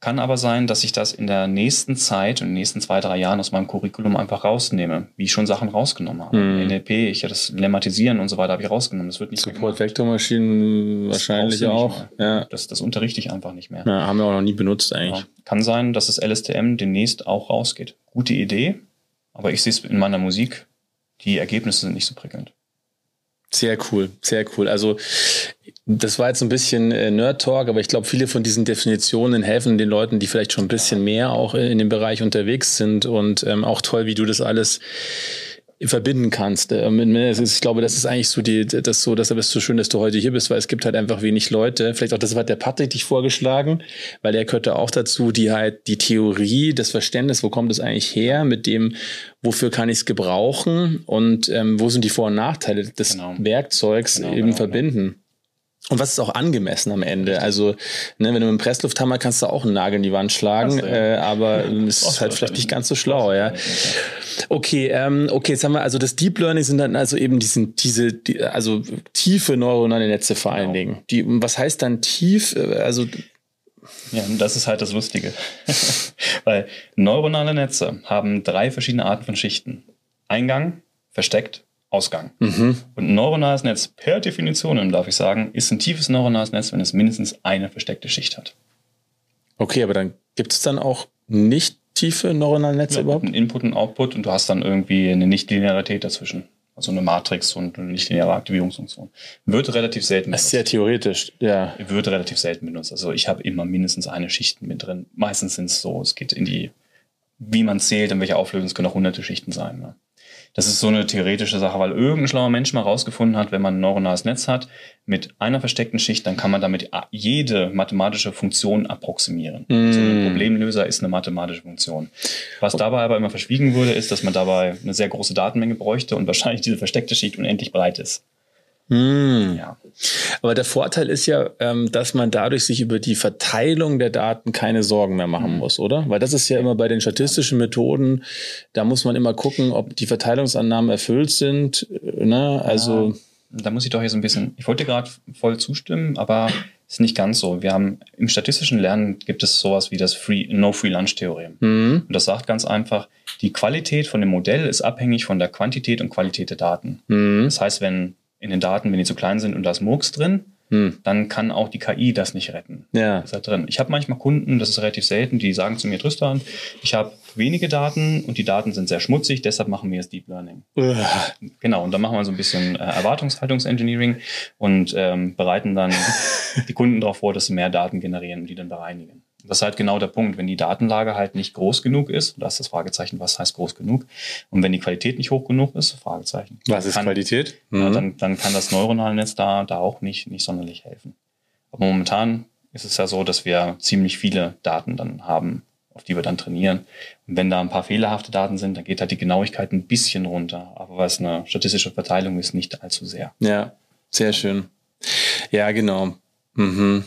Kann aber sein, dass ich das in der nächsten Zeit, in den nächsten zwei, drei Jahren aus meinem Curriculum einfach rausnehme, wie ich schon Sachen rausgenommen habe. Mhm. NLP, ich ja das Lemmatisieren und so weiter habe ich rausgenommen. Das wird nicht Support Vektormaschinen wahrscheinlich auch. Ja. Das, das unterrichte ich einfach nicht mehr. Ja, haben wir auch noch nie benutzt eigentlich. Ja. Kann sein, dass das LSTM demnächst auch rausgeht. Gute Idee, aber ich sehe es in meiner Musik, die Ergebnisse sind nicht so prickelnd. Sehr cool, sehr cool. Also das war jetzt ein bisschen äh, Nerd-Talk, aber ich glaube, viele von diesen Definitionen helfen den Leuten, die vielleicht schon ein bisschen mehr auch in dem Bereich unterwegs sind. Und ähm, auch toll, wie du das alles verbinden kannst. Ähm, ich glaube, das ist eigentlich so die, das so, deshalb ist es so schön, dass du heute hier bist, weil es gibt halt einfach wenig Leute. Vielleicht auch das hat der Patrick dich vorgeschlagen, weil er gehörte auch dazu, die halt die Theorie, das Verständnis, wo kommt es eigentlich her, mit dem, wofür kann ich es gebrauchen und ähm, wo sind die Vor- und Nachteile des genau. Werkzeugs genau, eben genau. verbinden. Und was ist auch angemessen am Ende? Also, ne, wenn du mit einem Presslufthammer kannst du auch einen Nagel in die Wand schlagen, du, ja. äh, aber *laughs* es ist halt vielleicht nicht ganz so schlau, ja. Okay, ähm, okay, jetzt haben wir also das Deep Learning sind dann also eben diesen, diese, die, also tiefe neuronale Netze vor allen genau. Dingen. Die, was heißt dann tief? Äh, also ja, das ist halt das Lustige. *laughs* Weil neuronale Netze haben drei verschiedene Arten von Schichten. Eingang, versteckt Ausgang. Mhm. Und ein neuronales Netz per Definition, darf ich sagen, ist ein tiefes neuronales Netz, wenn es mindestens eine versteckte Schicht hat. Okay, aber dann gibt es dann auch nicht tiefe neuronale Netze ja, überhaupt? Ein Input und Output und du hast dann irgendwie eine Nichtlinearität dazwischen. Also eine Matrix und eine nichtlineare Aktivierungsfunktion. Wird relativ selten benutzt. Das ist sehr theoretisch, ja. Wird relativ selten benutzt. Also ich habe immer mindestens eine Schicht mit drin. Meistens sind es so, es geht in die wie man zählt, in welcher Auflösung, es können auch hunderte Schichten sein. Ne? Das ist so eine theoretische Sache, weil irgendein schlauer Mensch mal rausgefunden hat, wenn man ein neuronales Netz hat, mit einer versteckten Schicht, dann kann man damit jede mathematische Funktion approximieren. Mm. So ein Problemlöser ist eine mathematische Funktion. Was dabei aber immer verschwiegen wurde, ist, dass man dabei eine sehr große Datenmenge bräuchte und wahrscheinlich diese versteckte Schicht unendlich breit ist. Hm. Ja. Aber der Vorteil ist ja, ähm, dass man dadurch sich über die Verteilung der Daten keine Sorgen mehr machen hm. muss, oder? Weil das ist ja immer bei den statistischen Methoden, da muss man immer gucken, ob die Verteilungsannahmen erfüllt sind. Äh, ne? Also. Ja, da muss ich doch hier so ein bisschen, ich wollte gerade voll zustimmen, aber ist nicht ganz so. Wir haben im statistischen Lernen gibt es sowas wie das Free, No Free Lunch Theorem. Mhm. Und das sagt ganz einfach, die Qualität von dem Modell ist abhängig von der Quantität und Qualität der Daten. Mhm. Das heißt, wenn in den Daten, wenn die zu klein sind und da ist Murks drin, hm. dann kann auch die KI das nicht retten. Ja. Das ist halt drin. Ich habe manchmal Kunden, das ist relativ selten, die sagen zu mir, Tristan, ich habe wenige Daten und die Daten sind sehr schmutzig, deshalb machen wir jetzt Deep Learning. Uh. Genau, und dann machen wir so ein bisschen äh, Erwartungshaltungsengineering und ähm, bereiten dann *laughs* die Kunden darauf vor, dass sie mehr Daten generieren und die dann bereinigen. Das ist halt genau der Punkt. Wenn die Datenlage halt nicht groß genug ist, da ist das Fragezeichen, was heißt groß genug? Und wenn die Qualität nicht hoch genug ist, Fragezeichen. Was ist kann, Qualität? Mhm. Ja, dann, dann kann das neuronale Netz da, da auch nicht, nicht sonderlich helfen. Aber momentan ist es ja so, dass wir ziemlich viele Daten dann haben, auf die wir dann trainieren. Und wenn da ein paar fehlerhafte Daten sind, dann geht halt die Genauigkeit ein bisschen runter. Aber weil es eine statistische Verteilung ist, nicht allzu sehr. Ja, sehr schön. Ja, genau. Mhm.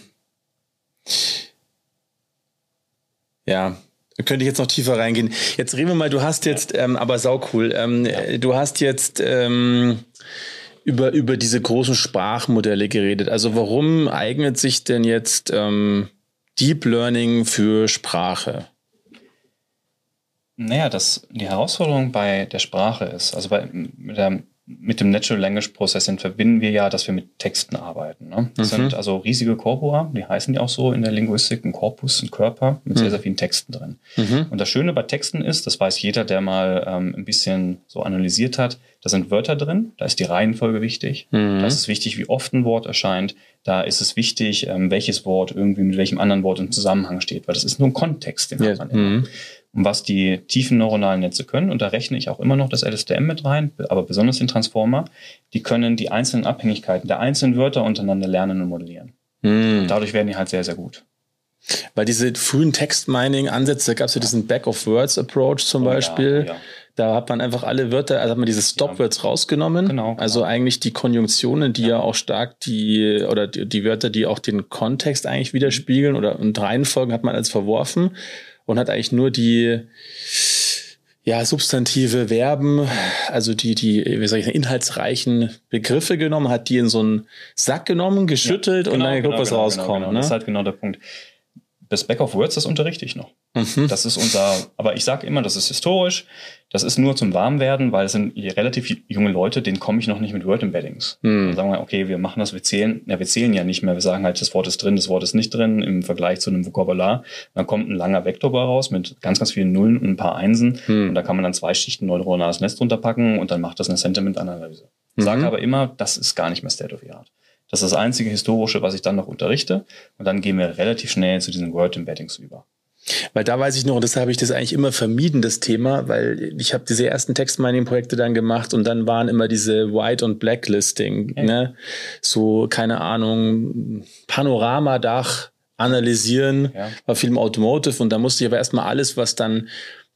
Ja, könnte ich jetzt noch tiefer reingehen. Jetzt reden wir mal, du hast jetzt, ähm, aber sau cool, ähm, ja. du hast jetzt ähm, über, über diese großen Sprachmodelle geredet. Also warum eignet sich denn jetzt ähm, Deep Learning für Sprache? Naja, das, die Herausforderung bei der Sprache ist, also bei der mit dem Natural Language Processing verbinden wir ja, dass wir mit Texten arbeiten. Ne? Das mhm. sind also riesige Corpora, die heißen ja auch so in der Linguistik, ein Korpus, ein Körper mit mhm. sehr, sehr vielen Texten drin. Mhm. Und das Schöne bei Texten ist, das weiß jeder, der mal ähm, ein bisschen so analysiert hat, da sind Wörter drin, da ist die Reihenfolge wichtig, mhm. da ist es wichtig, wie oft ein Wort erscheint, da ist es wichtig, ähm, welches Wort irgendwie mit welchem anderen Wort im Zusammenhang steht, weil das ist nur ein Kontext, den ja. hat man immer. Und was die tiefen neuronalen Netze können. Und da rechne ich auch immer noch das LSTM mit rein, aber besonders den Transformer. Die können die einzelnen Abhängigkeiten der einzelnen Wörter untereinander lernen und modellieren. Mm. dadurch werden die halt sehr, sehr gut. Weil diese frühen Text-Mining-Ansätze, da gab es ja diesen Back-of-Words-Approach zum oh, Beispiel. Ja, ja. Da hat man einfach alle Wörter, also hat man diese Stop-Words ja. rausgenommen. Genau, genau, Also eigentlich die Konjunktionen, die ja, auch stark die, oder die, die, Wörter, die auch den Kontext eigentlich widerspiegeln oder und Reihenfolgen hat man als verworfen und hat eigentlich nur die ja, substantive Verben, also die, die, wie soll ich sagen, inhaltsreichen Begriffe genommen, hat die in so einen Sack genommen, geschüttelt ja, genau, und dann geguckt, genau, was genau, rauskommt. Genau, ne? Das ist halt genau der Punkt das Back of Words, das unterrichte ich noch. Mhm. Das ist unser, aber ich sage immer, das ist historisch. Das ist nur zum Warmwerden, weil es sind relativ junge Leute, denen komme ich noch nicht mit Word Embeddings. Mhm. Dann sagen wir, okay, wir machen das, wir zählen, ja, wir zählen ja nicht mehr. Wir sagen halt, das Wort ist drin, das Wort ist nicht drin im Vergleich zu einem Vokabular. Dann kommt ein langer Vektorbar raus mit ganz, ganz vielen Nullen und ein paar Einsen. Mhm. Und da kann man dann zwei Schichten neuronales Netz drunter packen und dann macht das eine Sentiment-Analyse. Mhm. Sage aber immer, das ist gar nicht mehr State of the Art. Das ist das einzige Historische, was ich dann noch unterrichte. Und dann gehen wir relativ schnell zu diesen Word Embeddings über. Weil da weiß ich noch, und deshalb habe ich das eigentlich immer vermieden, das Thema, weil ich habe diese ersten Text-Mining-Projekte dann gemacht und dann waren immer diese White- und Blacklisting, okay. ne? So, keine Ahnung, Panoramadach analysieren, ja. war viel im Automotive und da musste ich aber erstmal alles, was dann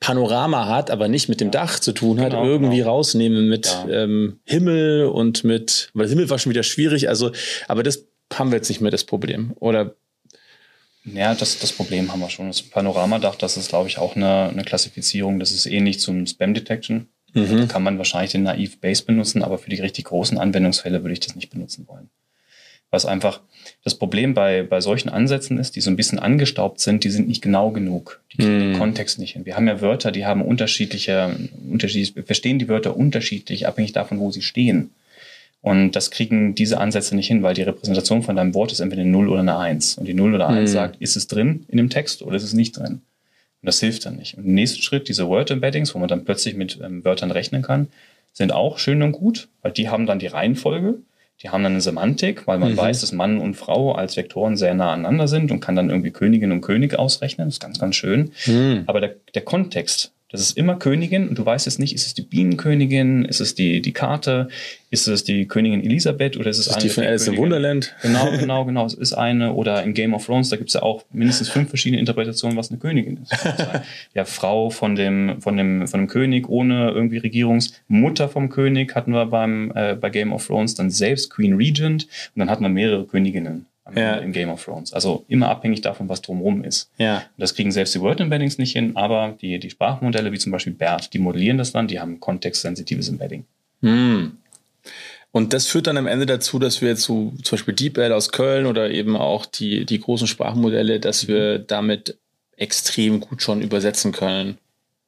Panorama hat, aber nicht mit dem ja. Dach zu tun hat, genau, irgendwie genau. rausnehmen mit ja. ähm, Himmel und mit, weil Himmel war schon wieder schwierig, also, aber das haben wir jetzt nicht mehr das Problem. Oder ja, das, das Problem haben wir schon. Das Panoramadach, das ist, glaube ich, auch eine, eine Klassifizierung. Das ist ähnlich zum Spam Detection. Mhm. Da kann man wahrscheinlich den Naive Base benutzen, aber für die richtig großen Anwendungsfälle würde ich das nicht benutzen wollen. Was einfach das Problem bei, bei solchen Ansätzen ist, die so ein bisschen angestaubt sind, die sind nicht genau genug. Die kriegen mm. den Kontext nicht hin. Wir haben ja Wörter, die haben unterschiedliche, unterschiedliche, wir verstehen die Wörter unterschiedlich, abhängig davon, wo sie stehen. Und das kriegen diese Ansätze nicht hin, weil die Repräsentation von deinem Wort ist entweder eine 0 oder eine 1. Und die 0 oder 1 mm. sagt, ist es drin in dem Text oder ist es nicht drin? Und das hilft dann nicht. Und im nächsten Schritt, diese Word Embeddings, wo man dann plötzlich mit ähm, Wörtern rechnen kann, sind auch schön und gut, weil die haben dann die Reihenfolge Die haben dann eine Semantik, weil man mhm. weiß, dass Mann und Frau als Vektoren sehr nah aneinander sind und kann dann irgendwie Königin und König ausrechnen. Das ist ganz, ganz schön. Mhm. Aber der, der Kontext, das ist immer Königin und du weißt jetzt nicht, ist es die Bienenkönigin, ist es die, die Karte, ist es die Königin Elisabeth oder ist es ist eine die von Alice im Wunderland? Genau, *laughs* genau, genau. Es ist eine oder in Game of Thrones, da gibt es ja auch mindestens fünf verschiedene Interpretationen, was eine Königin ist. *laughs* ja, Frau von dem, von dem, von dem König ohne irgendwie Regierungsmutter vom König hatten wir beim, äh, bei Game of Thrones, dann selbst Queen Regent und dann hatten wir mehrere Königinnen ja. in Game of Thrones. Also immer abhängig davon, was drumherum ist. Ja. Das kriegen selbst die Word Embeddings nicht hin, aber die, die Sprachmodelle, wie zum Beispiel BERT, die modellieren das dann, die haben kontextsensitives Embedding. Hm. Und das führt dann am Ende dazu, dass wir jetzt so zum Beispiel DeepL aus Köln oder eben auch die, die großen Sprachmodelle, dass wir damit extrem gut schon übersetzen können.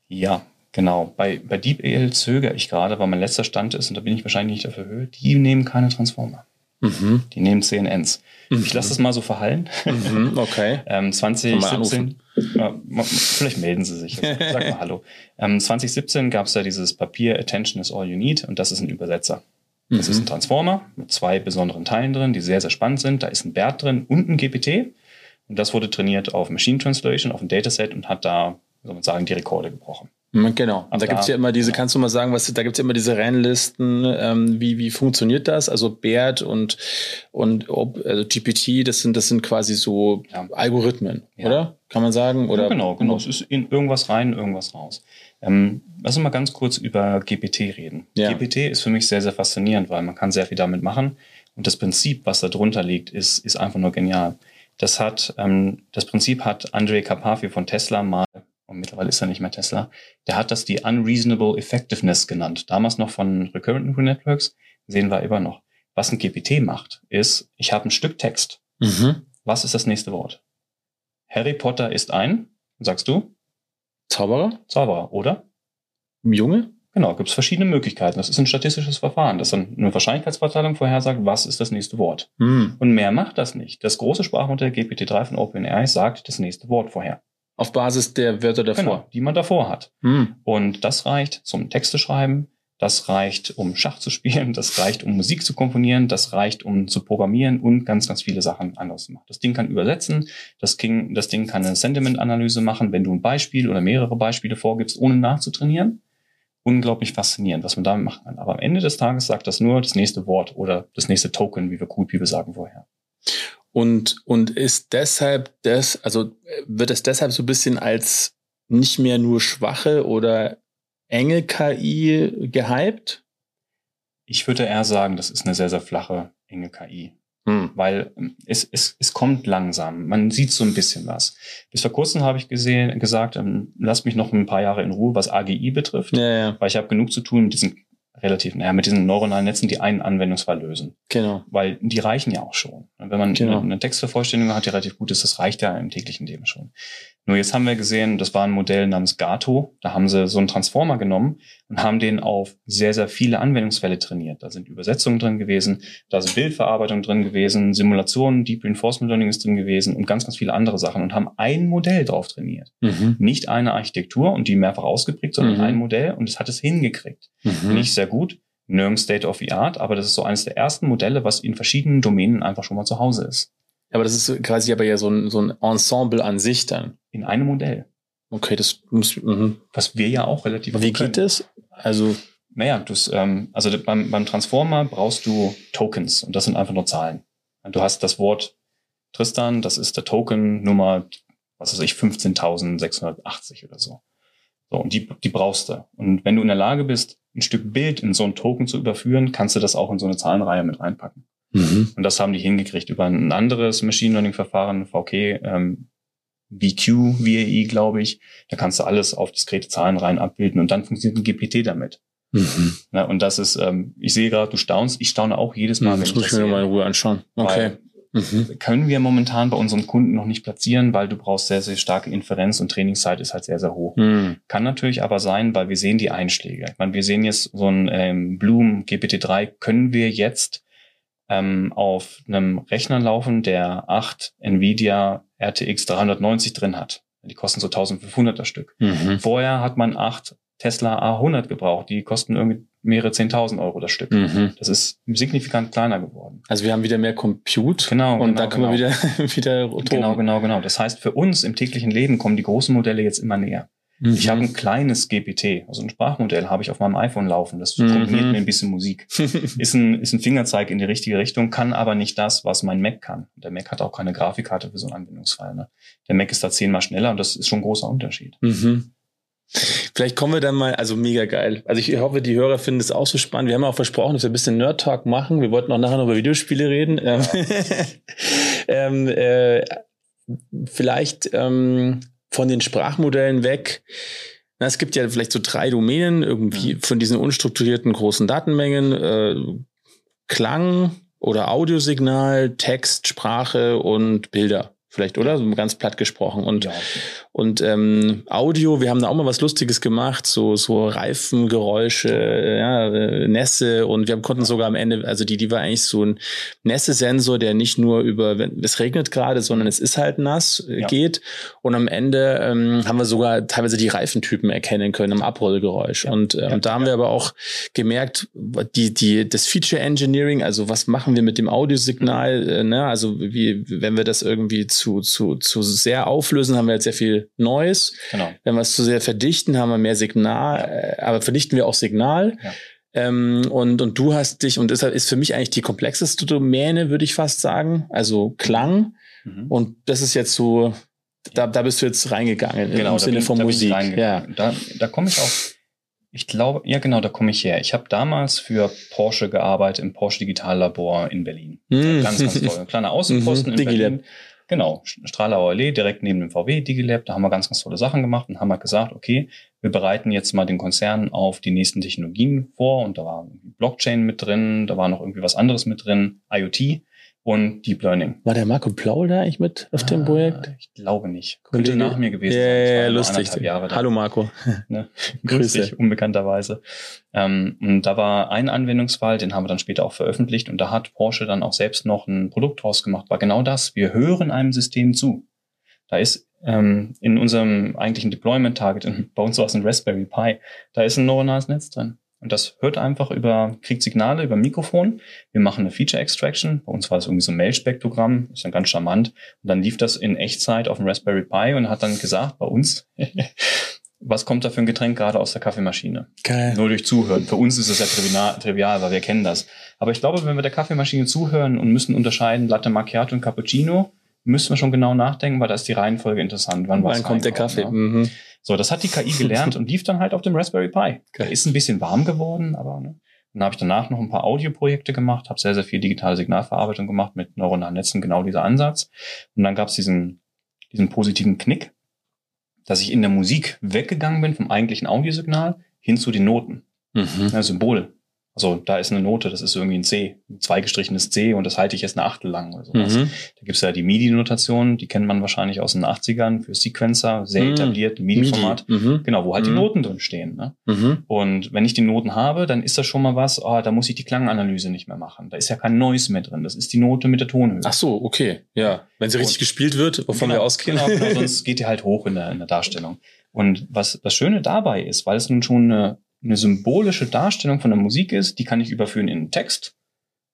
Ja, genau. Bei, bei DeepL zögere ich gerade, weil mein letzter Stand ist, und da bin ich wahrscheinlich nicht dafür Höhe, die nehmen keine Transformer. Mhm. Die nehmen CNNs. Mhm. Ich lasse das mal so verhallen. Mhm, okay. *laughs* ähm, 2017, äh, vielleicht melden Sie sich. *laughs* Also, sag mal Hallo. Ähm, 2017 gab es ja dieses Papier Attention is all you need und das ist ein Übersetzer. Das ist ein mhm. Transformer mit zwei besonderen Teilen drin, die sehr, sehr spannend sind. Da ist ein BERT drin und ein GPT. Und das wurde trainiert auf Machine Translation, auf ein Dataset und hat da, soll man sagen, die Rekorde gebrochen. Mhm, genau. Und da, gibt es ja immer diese, ja. kannst du mal sagen, was da gibt es ja immer diese Rennlisten, ähm, wie, wie funktioniert das? Also BERT und, und also GPT, das sind, das sind quasi so ja. Algorithmen, ja. oder? Kann man sagen? Oder? genau, genau. Es ist in irgendwas rein, irgendwas raus. Ähm, lass uns mal ganz kurz über GPT reden. GPT ist für mich sehr, sehr faszinierend, weil man kann sehr viel damit machen. Und das Prinzip, was da drunter liegt, ist, ist einfach nur genial. Das hat, ähm, das Prinzip hat Andre Carpafio von Tesla mal und mittlerweile ist er nicht mehr Tesla, der hat das die Unreasonable Effectiveness genannt. Damals noch von Recurrent Neural Networks, sehen wir immer noch. Was ein GPT macht, ist, ich habe ein Stück Text. Mhm. Was ist das nächste Wort? Harry Potter ist ein, sagst du? Zauberer? Zauberer, oder? Junge? Genau, gibt es verschiedene Möglichkeiten. Das ist ein statistisches Verfahren, das dann eine Wahrscheinlichkeitsverteilung vorhersagt, was ist das nächste Wort. Mhm. Und mehr macht das nicht. Das große Sprachmodell GPT-3 von OpenAI sagt das nächste Wort vorher. Auf Basis der Wörter davor. Genau, die man davor hat. Hm. Und das reicht zum Texte schreiben, das reicht, um Schach zu spielen, das reicht, um Musik zu komponieren, das reicht, um zu programmieren und ganz, ganz viele Sachen anderes zu machen. Das Ding kann übersetzen, das Ding, das Ding kann eine Sentiment-Analyse machen, wenn du ein Beispiel oder mehrere Beispiele vorgibst, ohne nachzutrainieren. Unglaublich faszinierend, was man damit machen kann. Aber am Ende des Tages sagt das nur das nächste Wort oder das nächste Token, wie wir Cool People sagen vorher. Und, und ist deshalb das, also wird es deshalb so ein bisschen als nicht mehr nur schwache oder enge KI gehypt? Ich würde eher sagen, das ist eine sehr, sehr flache, enge KI. Hm. Weil ähm, es, es, es kommt langsam. Man sieht so ein bisschen was. Bis vor kurzem habe ich gesehen, gesagt, ähm, lass mich noch ein paar Jahre in Ruhe, was AGI betrifft. Ja, ja. Weil ich habe genug zu tun mit diesen relativ, naja, mit diesen neuronalen Netzen, die einen Anwendungsfall lösen. Genau. Weil die reichen ja auch schon. Wenn man genau. eine Textvervollständigung hat, die relativ gut ist, das reicht ja im täglichen Leben schon. Nur jetzt haben wir gesehen, das war ein Modell namens Gato. Da haben sie so einen Transformer genommen und haben den auf sehr, sehr viele Anwendungsfälle trainiert. Da sind Übersetzungen drin gewesen, da sind Bildverarbeitung drin gewesen, Simulationen, Deep Reinforcement Learning ist drin gewesen und ganz, ganz viele andere Sachen und haben ein Modell drauf trainiert. Mhm. Nicht eine Architektur und die mehrfach ausgeprägt, sondern mhm. ein Modell und es hat es hingekriegt. Mhm. Nicht sehr gut, nirgends State of the Art, aber das ist so eines der ersten Modelle, was in verschiedenen Domänen einfach schon mal zu Hause ist. Aber das ist quasi aber ja so ein, so ein Ensemble an sich dann. In einem Modell. Okay, das muss, mh. was wir ja auch relativ Wie geht das? Also naja, du, ähm, also beim, beim Transformer brauchst du Tokens und das sind einfach nur Zahlen. Du hast das Wort Tristan, das ist der Token Nummer, was weiß ich, 15.680 oder so. So, und die, die brauchst du. Und wenn du in der Lage bist, ein Stück Bild in so einen Token zu überführen, kannst du das auch in so eine Zahlenreihe mit reinpacken. Mhm. Und das haben die hingekriegt über ein anderes Machine Learning Verfahren, VK, ähm, VQ, VAE, glaube ich. Da kannst du alles auf diskrete Zahlen rein abbilden und dann funktioniert ein GPT damit. Mhm. Na, und das ist, ähm, ich sehe gerade, du staunst, ich staune auch jedes Mal, mhm, das muss ich mir mal in Ruhe anschauen. Okay. Mhm. Können wir momentan bei unseren Kunden noch nicht platzieren, weil du brauchst sehr, sehr starke Inferenz und Trainingszeit ist halt sehr, sehr hoch. Mhm. Kann natürlich aber sein, weil wir sehen die Einschläge. Ich meine, wir sehen jetzt so ein ähm, Bloom GPT-3, können wir jetzt ähm, auf einem Rechner laufen, der acht Nvidia RTX 390 drin hat. Die kosten so 1500er Stück. Mhm. Vorher hat man acht Tesla A100 gebraucht. Die kosten irgendwie mehrere 10.000 Euro das Stück. Mhm. Das ist signifikant kleiner geworden. Also wir haben wieder mehr Compute. Genau, Und genau, da können wir wieder, *laughs* wieder toben. Genau, genau, genau. Das heißt, für uns im täglichen Leben kommen die großen Modelle jetzt immer näher. Mhm. Ich habe ein kleines GPT, also ein Sprachmodell habe ich auf meinem iPhone laufen. Das Mhm. kombiniert mir ein bisschen Musik. *laughs* Ist ein, ist ein Fingerzeig in die richtige Richtung, kann aber nicht das, was mein Mac kann. Der Mac hat auch keine Grafikkarte für so einen Anwendungsfall. Ne? Der Mac ist da zehnmal schneller und das ist schon ein großer Unterschied. Mhm. Vielleicht kommen wir dann mal, also mega geil. Also ich hoffe, die Hörer finden es auch so spannend. Wir haben auch versprochen, dass wir ein bisschen Nerd Talk machen. Wir wollten auch nachher noch über Videospiele reden. Ähm, *laughs* ähm, äh, vielleicht ähm, von den Sprachmodellen weg. Na, es gibt ja vielleicht so drei Domänen irgendwie Mhm. von diesen unstrukturierten großen Datenmengen. Äh, Klang oder Audiosignal, Text, Sprache und Bilder. Vielleicht, oder? So ganz platt gesprochen. Und Ja. und ähm, Audio, wir haben da auch mal was Lustiges gemacht, so so Reifengeräusche, ja, äh, Nässe und wir konnten sogar am Ende, also die die war eigentlich so ein Nässe-Sensor, der nicht nur über, wenn es regnet gerade, sondern es ist halt nass äh, Ja. geht und am Ende ähm, haben wir sogar teilweise die Reifentypen erkennen können im Abrollgeräusch und, Ja. und da haben wir aber auch gemerkt, die die das Feature Engineering, also was machen wir mit dem Audiosignal, äh, ne, also wie wenn wir das irgendwie zu zu zu sehr auflösen, haben wir jetzt sehr viel Noise. Genau. Wenn wir es zu sehr verdichten, haben wir mehr Signal, äh, aber verdichten wir auch Signal. Ja. Ähm, und, und du hast dich, und deshalb ist für mich eigentlich die komplexeste Domäne, würde ich fast sagen, also Klang. Mhm. Und das ist jetzt so, da, da bist du jetzt reingegangen im Genau, da Sinne bin, von Musik. Ja. Da, da komme ich auch. Ich glaube, ja genau, da komme ich her. Ich habe damals für Porsche gearbeitet im Porsche Digitallabor in Berlin. Hm. Ganz, ganz toll. Ein kleiner *laughs* Außenposten Mhm, in Digilab. Berlin. Genau, Strahlauer Allee, direkt neben dem VW Digilab. Da haben wir ganz, ganz tolle Sachen gemacht und haben halt gesagt, okay, wir bereiten jetzt mal den Konzern auf die nächsten Technologien vor. Und da war Blockchain mit drin, da war noch irgendwie was anderes mit drin, IoT und Deep Learning. War der Marco Plaul da eigentlich mit auf dem Ah, Projekt? Ich glaube nicht. Kollege? Könnte nach mir gewesen Ja, sein. Ja, nur lustig. Hallo Marco. *laughs* Ne? *laughs* Grüße. Grüß dich, unbekannterweise. Ähm, und da war ein Anwendungsfall, den haben wir dann später auch veröffentlicht und da hat Porsche dann auch selbst noch ein Produkt draus gemacht, war genau das. Wir hören einem System zu. Da ist ähm, in unserem eigentlichen Deployment-Target, *laughs* bei uns war es ein Raspberry Pi, da ist ein neuronales Netz drin. Und das hört einfach über, kriegt Signale über Mikrofon. Wir machen eine Feature Extraction. Bei uns war das irgendwie so ein Mail-Spektrogramm. Ist dann ganz charmant. Und dann lief das in Echtzeit auf dem Raspberry Pi und hat dann gesagt, bei uns, *laughs* was kommt da für ein Getränk gerade aus der Kaffeemaschine? Geil. Nur durch Zuhören. Für uns ist es ja trivial, trivial, weil wir kennen das. Aber ich glaube, wenn wir der Kaffeemaschine zuhören und müssen unterscheiden Latte Macchiato und Cappuccino, müssen wir schon genau nachdenken, weil da ist die Reihenfolge interessant. Wann, Wann kommt der Kaffee? ne? Mhm. So, das hat die KI gelernt *laughs* und lief dann halt auf dem Raspberry Pi. Der ist ein bisschen warm geworden, aber ne. Dann habe ich danach noch ein paar Audioprojekte gemacht, habe sehr, sehr viel digitale Signalverarbeitung gemacht mit neuronalen Netzen, genau dieser Ansatz. Und dann gab es diesen, diesen positiven Knick, dass ich in der Musik weggegangen bin vom eigentlichen Audiosignal hin zu den Noten, Mhm. ja, Symbole. Also da ist eine Note, das ist irgendwie ein C, ein zweigestrichenes C und das halte ich jetzt eine Achtel lang oder sowas. Mhm. Da gibt's ja die MIDI-Notation, die kennt man wahrscheinlich aus den 80ern für Sequencer, sehr Mhm. etabliert, MIDI-Format. MIDI. Mhm. Genau, wo halt die Mhm. Noten drin stehen. Ne? Mhm. Und wenn ich die Noten habe, dann ist das schon mal was, ah, da muss ich die Klanganalyse nicht mehr machen. Da ist ja kein Noise mehr drin. Das ist die Note mit der Tonhöhe. Ach so, okay. Ja. Wenn sie richtig Und- gespielt wird, wovon wir ausgehen. *laughs* Genau, genau, sonst geht die halt hoch in der, in der Darstellung. Und was das Schöne dabei ist, weil es nun schon eine, eine symbolische Darstellung von der Musik ist, die kann ich überführen in einen Text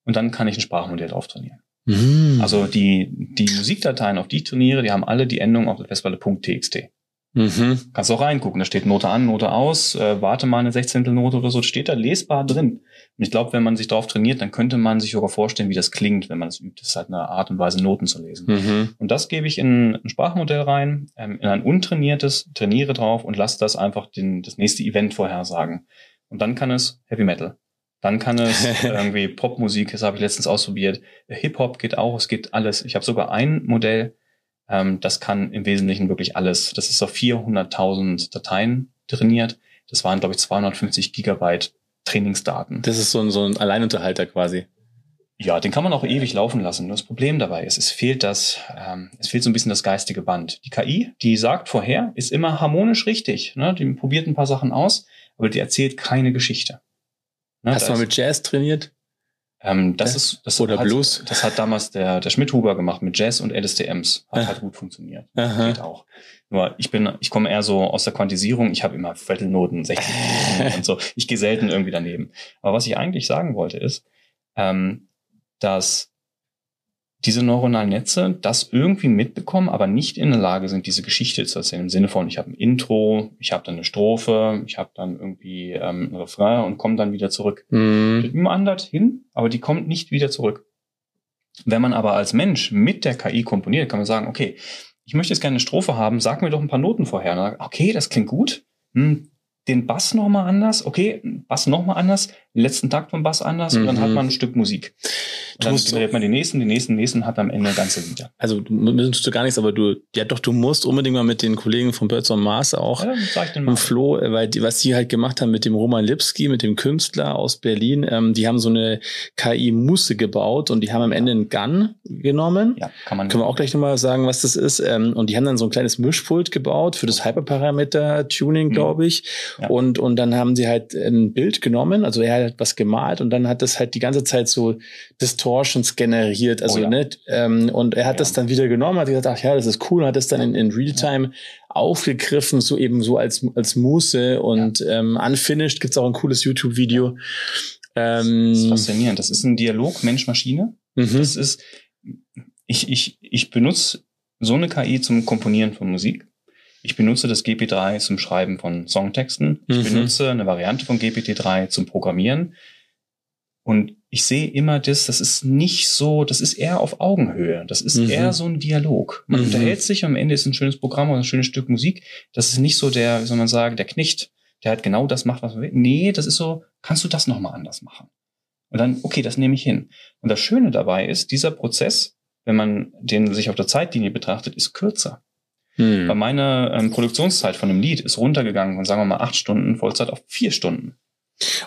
und dann kann ich ein Sprachmodell drauf trainieren. Mhm. Also die, die Musikdateien, auf die ich trainiere, die haben alle die Endung auf der Festplatte .txt. Mhm. Kannst auch reingucken, da steht Note an, Note aus, äh, warte mal eine Sechzehntel Note oder so, steht da lesbar drin. Und ich glaube, wenn man sich darauf trainiert, dann könnte man sich sogar vorstellen, wie das klingt, wenn man es übt. Das ist halt eine Art und Weise, Noten zu lesen. Mhm. Und das gebe ich in ein Sprachmodell rein, ähm, in ein untrainiertes, trainiere drauf und lasse das einfach den, das nächste Event vorhersagen. Und dann kann es Heavy Metal. Dann kann es *laughs* irgendwie Popmusik, das habe ich letztens ausprobiert. Hip-Hop geht auch, es geht alles. Ich habe sogar ein Modell, ähm, das kann im Wesentlichen wirklich alles. Das ist auf 400.000 Dateien trainiert. Das waren, glaube ich, 250 Gigabyte Trainingsdaten. Das ist so ein, so ein Alleinunterhalter quasi. Ja, den kann man auch ewig laufen lassen. Nur das Problem dabei ist, es fehlt das, ähm, es fehlt so ein bisschen das geistige Band. Die KI, die sagt vorher, ist immer harmonisch richtig. Ne? Die probiert ein paar Sachen aus, aber die erzählt keine Geschichte. Ne? Hast du mal mit Jazz trainiert? Ähm, das ist das Oder hat, Blues. Das hat damals der, der Schmidhuber gemacht mit Jazz und LSTMs. Hat halt gut funktioniert. Aha. Geht auch. Nur ich bin, ich komme eher so aus der Quantisierung. Ich habe immer Viertelnoten, 60 Noten und so. Ich gehe selten irgendwie daneben. Aber was ich eigentlich sagen wollte ist, ähm, dass diese neuronalen Netze das irgendwie mitbekommen, aber nicht in der Lage sind, diese Geschichte zu erzählen. Im Sinne von, ich habe ein Intro, ich habe dann eine Strophe, ich habe dann irgendwie ähm, ein Refrain und komme dann wieder zurück. Mhm. Die wandert hin, aber die kommt nicht wieder zurück. Wenn man aber als Mensch mit der KI komponiert, kann man sagen, okay, ich möchte jetzt gerne eine Strophe haben, sag mir doch ein paar Noten vorher. Und dann, okay, das klingt gut. Hm, den Bass nochmal anders, okay, Bass nochmal anders, letzten Takt vom Bass anders und dann Mhm. hat man ein Stück Musik. Dann generiert man den nächsten, den nächsten, den nächsten, hat am Ende ganze Lieder. Also du müsstest du gar nichts, aber du, ja doch, du musst unbedingt mal mit den Kollegen von Birds on Mars auch Ja, und Flo, äh, weil die, was die halt gemacht haben mit dem Roman Lipski, mit dem Künstler aus Berlin, ähm, die haben so eine KI-Musse gebaut und die haben am Ende einen Gun genommen. Ja, kann man. Können wir auch gleich nochmal sagen, was das ist. Ähm, und die haben dann so ein kleines Mischpult gebaut für das Hyperparameter-Tuning, Mhm. glaube ich. Ja. Und, und dann haben sie halt ein Bild genommen, also er hat was gemalt und dann hat das halt die ganze Zeit so Distortions generiert. Also, Oh ja. ne, ähm, und er hat Ja. das dann wieder genommen, hat gesagt, ach ja, das ist cool, und hat das dann in, in Realtime aufgegriffen, so eben so als, als Muße und ähm, unfinished gibt's auch ein cooles YouTube-Video. Ähm, Das ist faszinierend. Das ist ein Dialog Mensch-Maschine. mhm. Das ist, ich, ich, ich benutze so eine KI zum Komponieren von Musik. Ich benutze das GPT-3 zum Schreiben von Songtexten. Ich Mhm. benutze eine Variante von GPT-3 zum Programmieren. Und ich sehe immer das, das ist nicht so, das ist eher auf Augenhöhe. Das ist Mhm. eher so ein Dialog. Man Mhm. unterhält sich und am Ende ist ein schönes Programm oder ein schönes Stück Musik. Das ist nicht so der, wie soll man sagen, der Knecht, der halt genau das macht, was man will. Nee, das ist so, kannst du das nochmal anders machen? Und dann, okay, das nehme ich hin. Und das Schöne dabei ist, dieser Prozess, wenn man den sich auf der Zeitlinie betrachtet, ist kürzer. Hm. Weil meine ähm, Produktionszeit von einem Lied ist runtergegangen von, sagen wir mal, acht Stunden Vollzeit auf vier Stunden.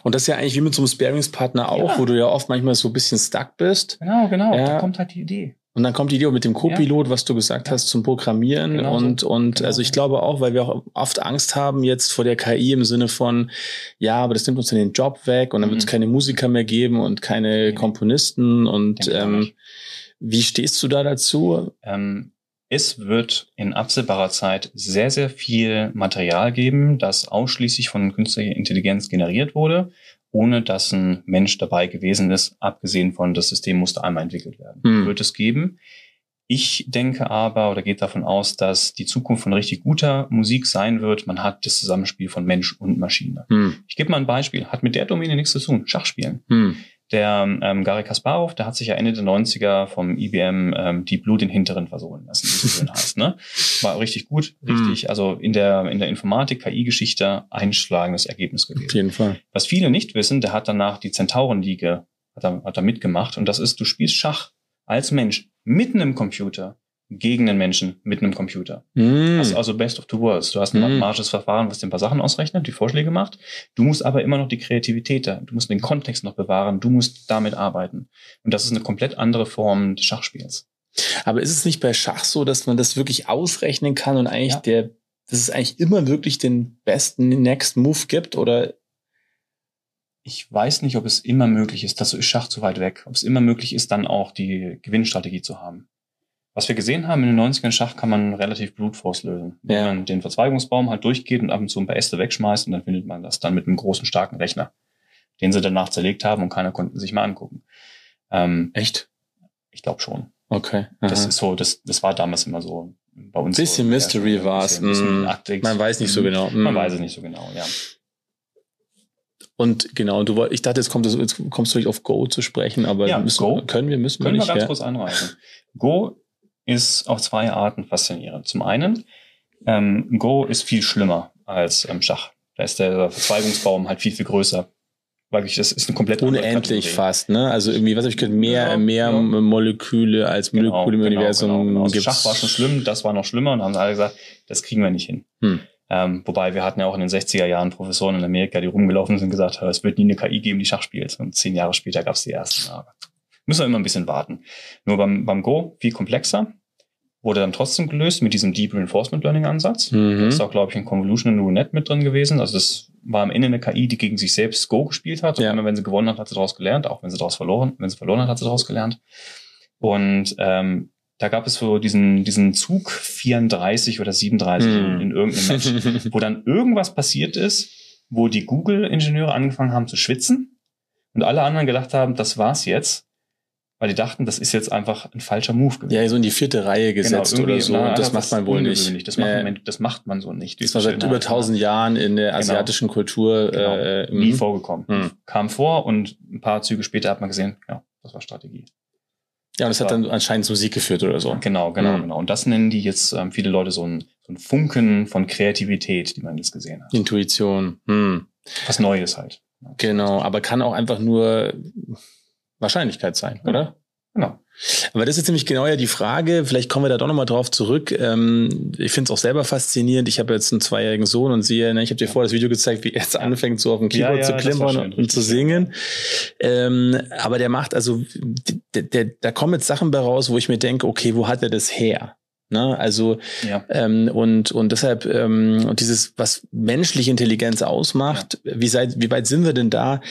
Und das ist ja eigentlich wie mit so einem Sparingspartner auch, Ja. wo du ja oft manchmal so ein bisschen stuck bist. Genau, genau. Ja. Da kommt halt die Idee. Und dann kommt die Idee mit dem Co-Pilot, was du gesagt hast, zum Programmieren. Genau so. und und Genau also ich glaube auch, weil wir auch oft Angst haben jetzt vor der KI im Sinne von, ja, aber das nimmt uns dann den Job weg und dann wird es Mhm. keine Musiker mehr geben und keine. Komponisten. Und ähm, wie stehst du da dazu? Ähm, es wird in absehbarer Zeit sehr, sehr viel Material geben, das ausschließlich von künstlicher Intelligenz generiert wurde, ohne dass ein Mensch dabei gewesen ist, abgesehen von das System musste einmal entwickelt werden. Hm. Wird es geben. Ich denke aber oder geht davon aus, dass die Zukunft von richtig guter Musik sein wird. Man hat das Zusammenspiel von Mensch und Maschine. Hm. Ich gebe mal ein Beispiel. Hat mit der Domäne nichts zu tun. Schachspielen. Hm. Der ähm, Gary Kasparov, der hat sich ja Ende der 90er vom IBM ähm, Deep Blue den hinteren versohlen lassen, wie es schön *laughs* heißt. Ne? War richtig gut, richtig, also in der, in der Informatik, KI-Geschichte einschlagendes Ergebnis Auf gewesen. jeden Fall. Was viele nicht wissen, der hat danach die Zentaurenliga hat er, hat er mitgemacht und das ist, du spielst Schach als Mensch mit einem Computer gegen einen Menschen mit einem Computer. Hm. Das ist also Best of two worlds. Du hast ein Mhm. mathematisches Verfahren, was dir ein paar Sachen ausrechnet, die Vorschläge macht. Du musst aber immer noch die Kreativität da. Du musst den Kontext noch bewahren. Du musst damit arbeiten. Und das ist eine komplett andere Form des Schachspiels. Aber ist es nicht bei Schach so, dass man das wirklich ausrechnen kann und eigentlich Ja. der, dass es eigentlich immer wirklich den besten Next Move gibt? Oder Ich weiß nicht, ob es immer möglich ist. Dazu ist Schach zu weit weg. Ob es immer möglich ist, dann auch die Gewinnstrategie zu haben. Was wir gesehen haben in den 90ern Schach kann man relativ Brute Force lösen. Wenn Ja. man den Verzweigungsbaum halt durchgeht und ab und zu ein paar Äste wegschmeißt und dann findet man das dann mit einem großen, starken Rechner, den sie danach zerlegt haben und keiner konnte sich mal angucken. Ähm, echt? ich glaube schon. Okay. Das aha. ist so, das, das war damals immer so bei uns. Bisschen so, Mystery ja, Mm. Aktik. Man weiß nicht so Mhm. genau. Man Mm. weiß es nicht so genau, ja. Und genau, du woll- ich dachte, jetzt, kommt, das- jetzt kommst du nicht auf Go zu sprechen, aber Ja, müssen, Go. können wir, müssen Können wir wir nicht. ganz ja. kurz anreißen. Go ist auf zwei Arten faszinierend. Zum einen, ähm, Go ist viel schlimmer als ähm, Schach. Da ist der Verzweigungsbaum halt viel, viel größer. Weil ich, das ist eine komplett Unendlich fast, ne? Also irgendwie, was hab ich gehört, mehr, Ja, mehr ja. Moleküle als Genau, Moleküle im genau, Universum genau, genau. Also. Schach war schon schlimm, das war noch schlimmer und haben alle gesagt, das kriegen wir nicht hin. Hm. Ähm, wobei wir hatten ja auch in den 60er Jahren Professoren in Amerika, die rumgelaufen sind und gesagt haben, es wird nie eine KI geben, die Schach spielt. Und zehn Jahre später gab es die ersten. Aber müssen wir immer ein bisschen warten. Nur beim, beim Go viel komplexer. Wurde dann trotzdem gelöst mit diesem Deep Reinforcement Learning Ansatz. Da Mhm. ist auch, glaube ich, ein Convolutional Neural Net mit drin gewesen. Also das war am Ende eine KI, die gegen sich selbst Go gespielt hat. Und ja. immer wenn sie gewonnen hat, hat sie daraus gelernt. Auch wenn sie daraus verloren, wenn sie verloren hat, hat sie daraus gelernt. Und ähm, da gab es so diesen, diesen Zug 34 oder 37 hm. in, in irgendeinem Match, wo dann irgendwas passiert ist, wo die Google-Ingenieure angefangen haben zu schwitzen und alle anderen gedacht haben, das war's jetzt weil die dachten, das ist jetzt einfach ein falscher Move gewesen. Ja, so in die vierte Reihe genau, gesetzt genau, oder so. Na, das, das macht man wohl nicht. Das macht, ja. man, das macht man so nicht. Das war seit über tausend Jahren in der genau. asiatischen genau. Kultur genau. äh, nie mhm. vorgekommen. Hm. Kam vor und ein paar Züge später hat man gesehen, ja, das war Strategie. Ja, und das, das hat dann anscheinend zum Sieg geführt oder so. Genau, genau, mhm. genau. Und das nennen die jetzt ähm, viele Leute so ein, so ein Funken von Kreativität, die man jetzt gesehen hat. Intuition. Hm. Was Neues halt. Genau, aber kann auch einfach nur Wahrscheinlichkeit sein, ja. oder? Genau. Aber das ist nämlich genau ja die Frage, vielleicht kommen wir da doch nochmal drauf zurück. Ähm, ich finde es auch selber faszinierend. Ich habe jetzt einen zweijährigen Sohn und sehe, ne, ich habe dir vorher das Video gezeigt, wie er jetzt anfängt, so auf dem Keyboard ja, ja, zu klimpern und zu singen. Ähm, aber der macht also, der, der, da kommen jetzt Sachen bei raus, wo ich mir denke, okay, wo hat er das her? Ne? Also ja. ähm, und und deshalb ähm, und dieses was menschliche Intelligenz ausmacht, ja. wie seit wie weit sind wir denn da?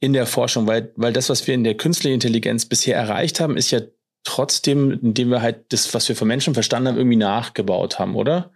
In der Forschung, weil, weil das, was wir in der künstlichen Intelligenz bisher erreicht haben, ist ja trotzdem, indem wir halt das, was wir von Menschen verstanden haben, irgendwie nachgebaut haben, oder?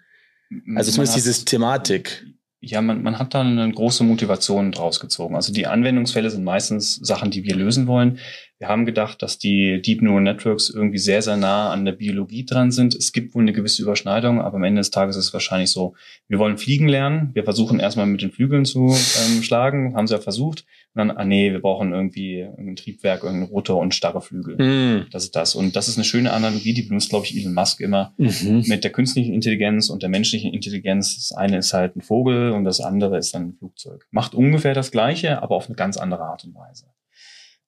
Also zumindest die Systematik. Ja, man, man hat da eine große Motivation draus gezogen. Also die Anwendungsfälle sind meistens Sachen, die wir lösen wollen. Wir haben gedacht, dass die Deep Neural Networks irgendwie sehr, sehr nah an der Biologie dran sind. Es gibt wohl eine gewisse Überschneidung, aber am Ende des Tages ist es wahrscheinlich so, wir wollen fliegen lernen. Wir versuchen erstmal mit den Flügeln zu ähm, schlagen, haben sie ja versucht. Und dann, ah nee, wir brauchen irgendwie ein Triebwerk, irgendeinen Rotor und starre Flügel. Mm. Das ist das. Und das ist eine schöne Analogie, die benutzt, glaube ich, Elon Musk immer mhm. mit der künstlichen Intelligenz und der menschlichen Intelligenz. Das eine ist halt ein Vogel und das andere ist dann ein Flugzeug. Macht ungefähr das Gleiche, aber auf eine ganz andere Art und Weise.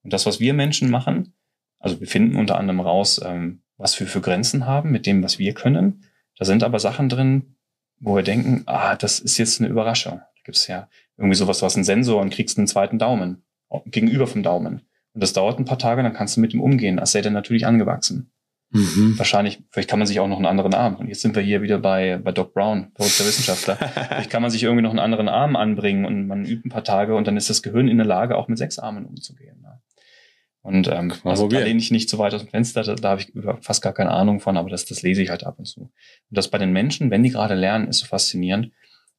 Und das, was wir Menschen machen, also wir finden unter anderem raus, ähm, was wir für Grenzen haben mit dem, was wir können. Da sind aber Sachen drin, wo wir denken, ah, das ist jetzt eine Überraschung. Da gibt es ja irgendwie sowas, du hast einen Sensor und kriegst einen zweiten Daumen gegenüber vom Daumen. Und das dauert ein paar Tage, dann kannst du mit ihm umgehen, als sei der natürlich angewachsen. Mhm. Wahrscheinlich, vielleicht kann man sich auch noch einen anderen Arm. Und jetzt sind wir hier wieder bei, bei Doc Brown, verrückter Wissenschaftler. *laughs* vielleicht kann man sich irgendwie noch einen anderen Arm anbringen und man übt ein paar Tage und dann ist das Gehirn in der Lage, auch mit sechs Armen umzugehen. Ne? Und ähm, also da lehne ich nicht so weit aus dem Fenster, da, da habe ich fast gar keine Ahnung von, aber das, das lese ich halt ab und zu. Und das bei den Menschen, wenn die gerade lernen, ist so faszinierend.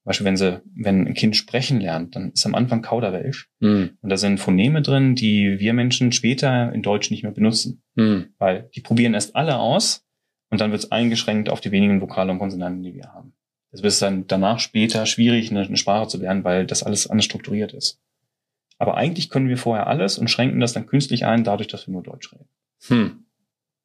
Beispiel, wenn sie, wenn ein Kind sprechen lernt, dann ist am Anfang Kauderwelsch. Mhm. Und da sind Phoneme drin, die wir Menschen später in Deutsch nicht mehr benutzen. Mhm. Weil die probieren erst alle aus und dann wird es eingeschränkt auf die wenigen Vokale und Konsonanten, die wir haben. Es wird dann danach später schwierig, eine, eine Sprache zu lernen, weil das alles anders strukturiert ist. Aber eigentlich können wir vorher alles und schränken das dann künstlich ein, dadurch, dass wir nur Deutsch reden. Hm.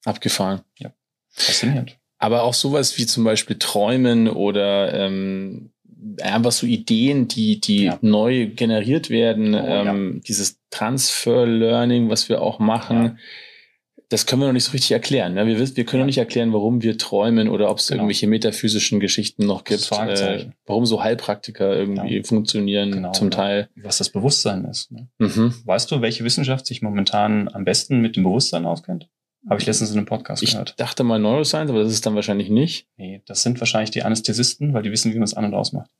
Abgefahren. Ja. Faszinierend. Aber auch sowas wie zum Beispiel Träumen oder ähm, einfach so Ideen, die, die ja. neu generiert werden, oh, ähm, ja. dieses Transfer Learning, was wir auch machen, ja. das können wir noch nicht so richtig erklären. Ne? Wir, wir können noch nicht erklären, warum wir träumen oder ob es genau. irgendwelche metaphysischen Geschichten noch gibt, äh, warum so Heilpraktiker irgendwie funktionieren genau, zum Teil. Was das Bewusstsein ist. Ne? Mhm. Weißt du, welche Wissenschaft sich momentan am besten mit dem Bewusstsein auskennt? Habe ich letztens in einem Podcast ich gehört. Ich dachte mal Neuroscience, aber das ist dann wahrscheinlich nicht. Nee, das sind wahrscheinlich die Anästhesisten, weil die wissen, wie man es an und ausmacht.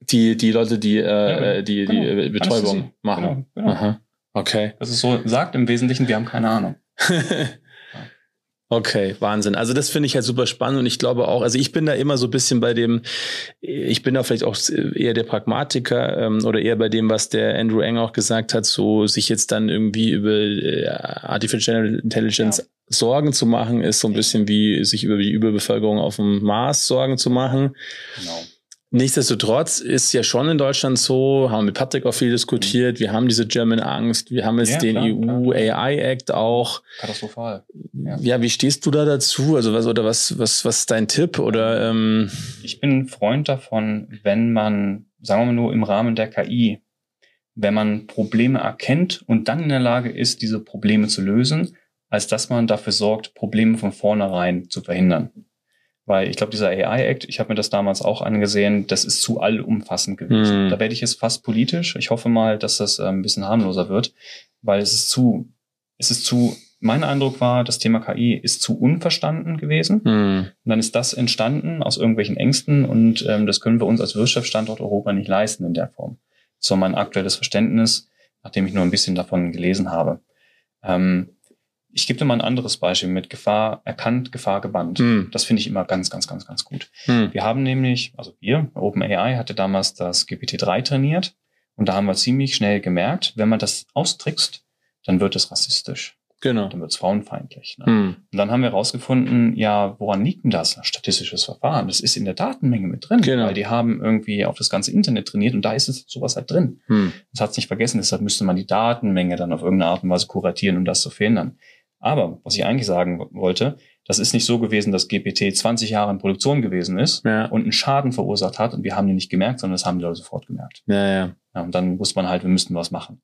Die, die Leute, die, äh, ja, äh, die, genau. die äh, Betäubung machen. Genau, genau. Aha. Okay. Das ist so, sagt im Wesentlichen, wir haben keine Ahnung. *laughs* Okay, Wahnsinn. Also das finde ich halt super spannend und ich glaube auch, also ich bin da immer so ein bisschen bei dem, ich bin da vielleicht auch eher der Pragmatiker ähm, oder eher bei dem, was der Andrew Eng auch gesagt hat, so sich jetzt dann irgendwie über äh, Artificial Intelligence ja. Sorgen zu machen, ist so ein bisschen wie sich über die Überbevölkerung auf dem Mars Sorgen zu machen. Genau. Nichtsdestotrotz ist ja schon in Deutschland so, haben wir mit Patrick auch viel diskutiert, wir haben diese German Angst, wir haben jetzt ja, den EU klar. AI Act auch. Katastrophal. Ja. ja. wie stehst du da dazu? Also was oder was, was, was ist dein Tipp? Oder ähm ich bin Freund davon, wenn man, sagen wir mal nur im Rahmen der KI, wenn man Probleme erkennt und dann in der Lage ist, diese Probleme zu lösen, als dass man dafür sorgt, Probleme von vornherein zu verhindern. Weil ich glaube, dieser AI-Act, ich habe mir das damals auch angesehen, das ist zu allumfassend gewesen. Mhm. Da werde ich jetzt fast politisch. Ich hoffe mal, dass das äh, ein bisschen harmloser wird, weil es ist zu, es ist zu mein Eindruck war, das Thema KI ist zu unverstanden gewesen. Mhm. Und dann ist das entstanden aus irgendwelchen Ängsten und ähm, das können wir uns als Wirtschaftsstandort Europa nicht leisten in der Form. War mein aktuelles Verständnis, nachdem ich nur ein bisschen davon gelesen habe. Ähm, ich gebe dir mal ein anderes Beispiel mit Gefahr erkannt, Gefahr gebannt. Mhm. Das finde ich immer ganz, ganz, ganz, ganz gut. Mhm. Wir haben nämlich, also wir, OpenAI hatte damals das GPT-3 trainiert und da haben wir ziemlich schnell gemerkt, wenn man das austrickst, dann wird es rassistisch. Genau. Dann wird es frauenfeindlich. Ne? Hm. Und dann haben wir herausgefunden, ja, woran liegt denn das? Statistisches Verfahren. Das ist in der Datenmenge mit drin, genau. weil die haben irgendwie auf das ganze Internet trainiert und da ist es sowas halt drin. Hm. Das hat es nicht vergessen, deshalb müsste man die Datenmenge dann auf irgendeine Art und Weise kuratieren, um das zu verhindern. Aber was ich eigentlich sagen wollte, das ist nicht so gewesen, dass GPT 20 Jahre in Produktion gewesen ist ja. und einen Schaden verursacht hat und wir haben den nicht gemerkt, sondern das haben die Leute sofort gemerkt. Ja, ja. ja und dann wusste man halt, wir müssten was machen.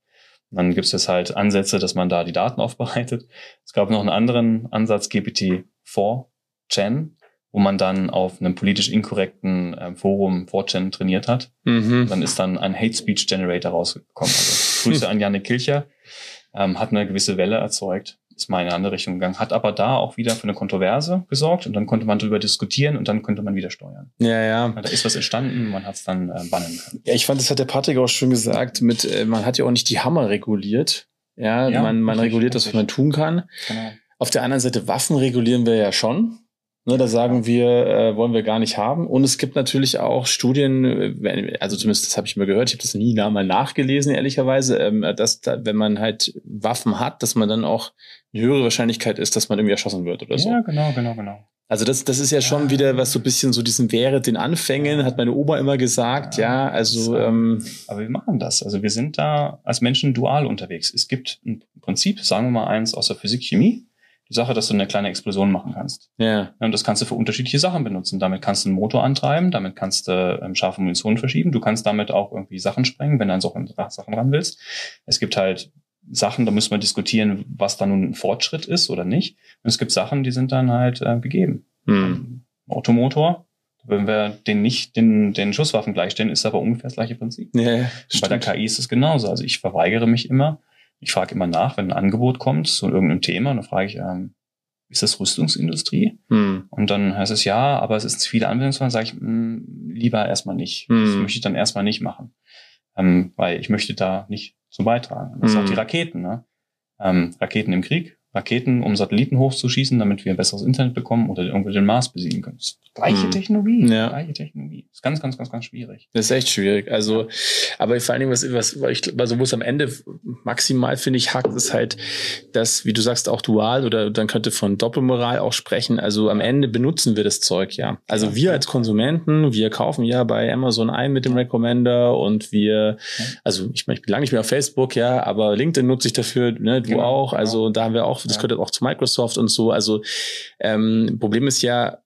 Dann gibt es jetzt halt Ansätze, dass man da die Daten *laughs* aufbereitet. Es gab noch einen anderen Ansatz, GPT-4chan, wo man dann auf einem politisch inkorrekten äh, Forum 4chan trainiert hat. Mhm. Dann ist dann ein Hate Speech Generator rausgekommen. Also *laughs* Grüße an Janne Kilcher. Ähm, hat eine gewisse Welle erzeugt ist mal in eine andere Richtung gegangen, hat aber da auch wieder für eine Kontroverse gesorgt und dann konnte man darüber diskutieren und dann konnte man wieder steuern. Ja, ja. Da ist was entstanden, man hat es dann äh, bannen können. Ja, ich fand, das hat der Patrick auch schon gesagt, mit, äh, man hat ja auch nicht die Hammer reguliert. Ja, ja man, man reguliert das, was man tun kann. Genau. Auf der anderen Seite, Waffen regulieren wir ja schon. Ne, da sagen wir, äh, wollen wir gar nicht haben. Und es gibt natürlich auch Studien, äh, also zumindest das habe ich mir gehört, ich habe das nie mal nachgelesen, ehrlicherweise, ähm, dass da, wenn man halt Waffen hat, dass man dann auch eine höhere Wahrscheinlichkeit ist, dass man irgendwie erschossen wird oder so. Ja, genau, genau, genau. Also das, das ist ja schon wieder was so ein bisschen so diesen wäre den Anfängen, hat meine Oma immer gesagt, ja, ja also. Ähm, aber wir machen das. Also wir sind da als Menschen dual unterwegs. Es gibt ein Prinzip, sagen wir mal eins aus der Physik, Chemie, die Sache, dass du eine kleine Explosion machen kannst. Ja. Und das kannst du für unterschiedliche Sachen benutzen. Damit kannst du einen Motor antreiben, damit kannst du ähm, scharfe Munition verschieben. Du kannst damit auch irgendwie Sachen sprengen, wenn du an solche Sachen ran willst. Es gibt halt Sachen, da müssen wir diskutieren, was da nun ein Fortschritt ist oder nicht. Und es gibt Sachen, die sind dann halt äh, gegeben. Hm. Automotor, wenn wir den nicht den, den Schusswaffen gleichstellen, ist aber ungefähr das gleiche Prinzip. Ja, bei der KI ist es genauso. Also ich verweigere mich immer, ich frage immer nach, wenn ein Angebot kommt zu irgendeinem Thema, dann frage ich, ähm, ist das Rüstungsindustrie? Hm. Und dann heißt es ja, aber es ist viele Anwendungsfälle, sage ich, mh, hm, lieber erstmal nicht. Hm. Das möchte ich dann erstmal nicht machen. Ähm, weil ich möchte da nicht zu beitragen. Das hm. sind auch die Raketen, ne? Ähm, Raketen im Krieg, Raketen, um Satelliten hochzuschießen, damit wir ein besseres Internet bekommen oder irgendwo den Mars besiegen können. Gleiche hm. Technologie, ja. gleiche Technologie. Das ist ganz, ganz, ganz, ganz schwierig. Das ist echt schwierig. Also, aber vor allen Dingen, was, was, ich, also wo es am Ende maximal, finde ich, hackt, ist halt, dass, wie du sagst, auch dual oder dann könnte von Doppelmoral auch sprechen. Also am Ende benutzen wir das Zeug, ja. Also ja. wir als Konsumenten, wir kaufen ja bei Amazon ein mit dem Recommender und wir, also ich meine, ich bin lange nicht mehr auf Facebook, ja, aber LinkedIn nutze ich dafür, ne, du genau, auch. Also genau. da haben wir auch das gehört auch zu Microsoft und so. Also ähm, Problem ist ja,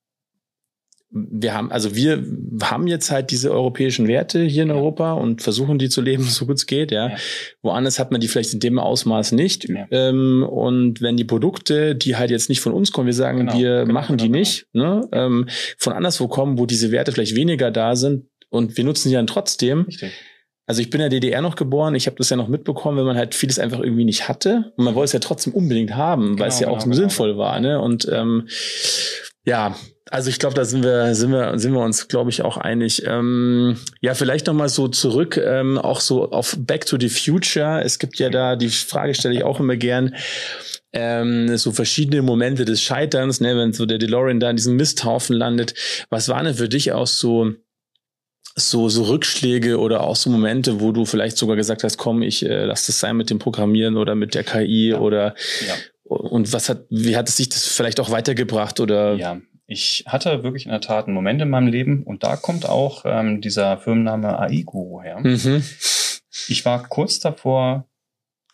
wir haben, also wir haben jetzt halt diese europäischen Werte hier in ja. Europa und versuchen die zu leben, *laughs* so gut es geht, ja. ja. Woanders hat man die vielleicht in dem Ausmaß nicht. Ja. Ähm, und wenn die Produkte, die halt jetzt nicht von uns kommen, wir sagen, genau, wir genau, machen genau, die genau. nicht, ne, ähm, von anderswo kommen, wo diese Werte vielleicht weniger da sind und wir nutzen die dann trotzdem. Richtig also ich bin in der DDR noch geboren, ich habe das ja noch mitbekommen, wenn man halt vieles einfach irgendwie nicht hatte. Und man wollte es ja trotzdem unbedingt haben, genau, weil es ja genau, auch so genau. sinnvoll war. Ne? Und ähm, ja, also ich glaube, da sind wir, sind wir, sind wir uns, glaube ich, auch einig. Ähm, ja, vielleicht noch mal so zurück, ähm, auch so auf Back to the Future. Es gibt ja da, die Frage stelle ich auch immer gern, ähm, so verschiedene Momente des Scheiterns, ne, wenn so der DeLorean da in diesem Misthaufen landet. Was waren denn für dich auch so so, so Rückschläge oder auch so Momente, wo du vielleicht sogar gesagt hast, komm, ich äh, lass das sein mit dem Programmieren oder mit der KI ja. oder ja. und was hat, wie hat es sich das vielleicht auch weitergebracht oder? Ja, ich hatte wirklich in der Tat einen Moment in meinem Leben und da kommt auch ähm, dieser Firmenname AI-Guru her. Mhm. Ich war kurz davor,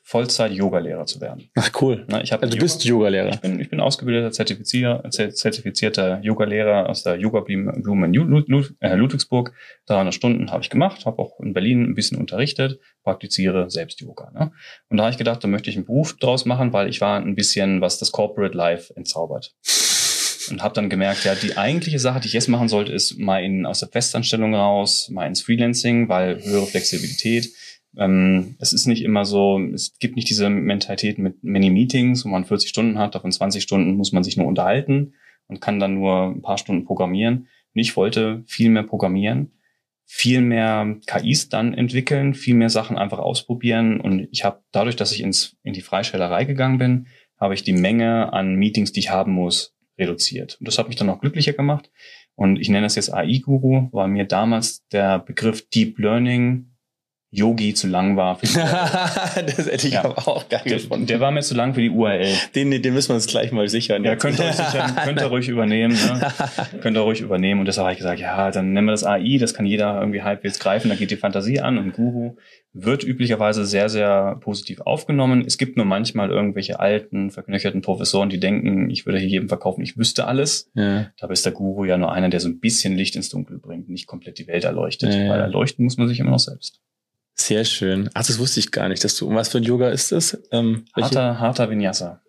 Vollzeit-Yoga-Lehrer zu werden. Ach cool. Na, ich also du bist Yoga-Lehrer. Ich bin, ich bin ausgebildeter, zertifizier, zertifizierter Yoga-Lehrer aus der Yoga Blumen in äh, Ludwigsburg. 300 Stunden habe ich gemacht, habe auch in Berlin ein bisschen unterrichtet, praktiziere selbst Yoga. Ne? Und da habe ich gedacht, da möchte ich einen Beruf draus machen, weil ich war ein bisschen, was das Corporate Life entzaubert. Und habe dann gemerkt, ja, die eigentliche Sache, die ich jetzt machen sollte, ist mal in, aus der Festanstellung raus, mal ins Freelancing, weil höhere Flexibilität Ähm, es ist nicht immer so, es gibt nicht diese Mentalität mit Many Meetings, wo man 40 Stunden hat, davon 20 Stunden muss man sich nur unterhalten und kann dann nur ein paar Stunden programmieren. Und ich wollte viel mehr programmieren, viel mehr KIs dann entwickeln, viel mehr Sachen einfach ausprobieren. Und ich habe dadurch, dass ich ins, in die Freistellerei gegangen bin, habe ich die Menge an Meetings, die ich haben muss, reduziert. Und das hat mich dann auch glücklicher gemacht. Und ich nenne das jetzt AI-Guru, weil mir damals der Begriff Deep Learning Yogi zu lang war. Für *laughs* die das hätte ich ja. aber auch geil der, gefunden. Der war mir zu lang für die URL. Den, den müssen wir uns gleich mal sichern. Ja, könnt ihr, euch sichern, könnt ihr ruhig übernehmen. Ne? *laughs* könnt ihr ruhig übernehmen. Und deshalb habe ich gesagt, ja, dann nennen wir das AI, das kann jeder irgendwie halbwegs greifen, da geht die Fantasie an und Guru wird üblicherweise sehr, sehr positiv aufgenommen. Es gibt nur manchmal irgendwelche alten, verknöcherten Professoren, die denken, ich würde hier jedem verkaufen, ich wüsste alles. Ja. Dabei ist der Guru ja nur einer, der so ein bisschen Licht ins Dunkel bringt, nicht komplett die Welt erleuchtet, ja, weil erleuchten muss man sich immer noch selbst. Sehr schön. Ach, das wusste ich gar nicht, dass du, was für ein Yoga ist das? Ähm, harter, harter Vinyasa.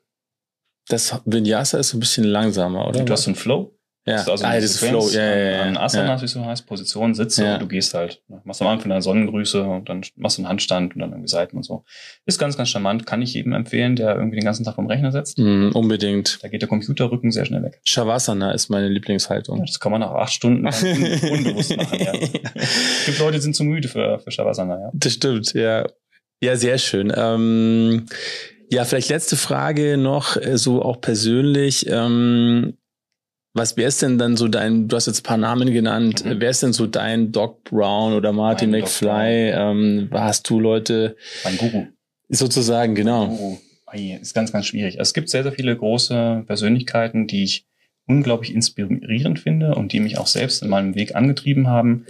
Das Vinyasa ist ein bisschen langsamer, oder? Du hast einen Flow. Ja, also ah, das Flow, ja, ja, ja. Ein Asana, ja. wie so heißt, Position, Sitze und du gehst halt. Ne, machst am Anfang deine Sonnengrüße und dann machst du einen Handstand und dann irgendwie Seiten und so. Ist ganz, ganz charmant. Kann ich jedem empfehlen, der irgendwie den ganzen Tag vom Rechner sitzt. Mm, unbedingt. Da geht der Computerrücken sehr schnell weg. Shavasana ist meine Lieblingshaltung. Das kann man nach acht Stunden un *laughs* unbewusst machen, ja. Es gibt Leute, die sind zu müde für, für Shavasana, ja. Das stimmt, ja. Ja, sehr schön. Ähm, ja, vielleicht letzte Frage noch, äh, so auch persönlich. Ähm, was wäre es denn dann so dein, du hast jetzt ein paar Namen genannt, mhm. wer ist denn so dein Doc Brown oder Martin mein McFly? Ähm, hast du Leute? Mein Guru. Sozusagen, genau. Guru. Ist ganz, ganz schwierig. Also es gibt sehr, sehr viele große Persönlichkeiten, die ich unglaublich inspirierend finde und die mich auch selbst in meinem Weg angetrieben haben.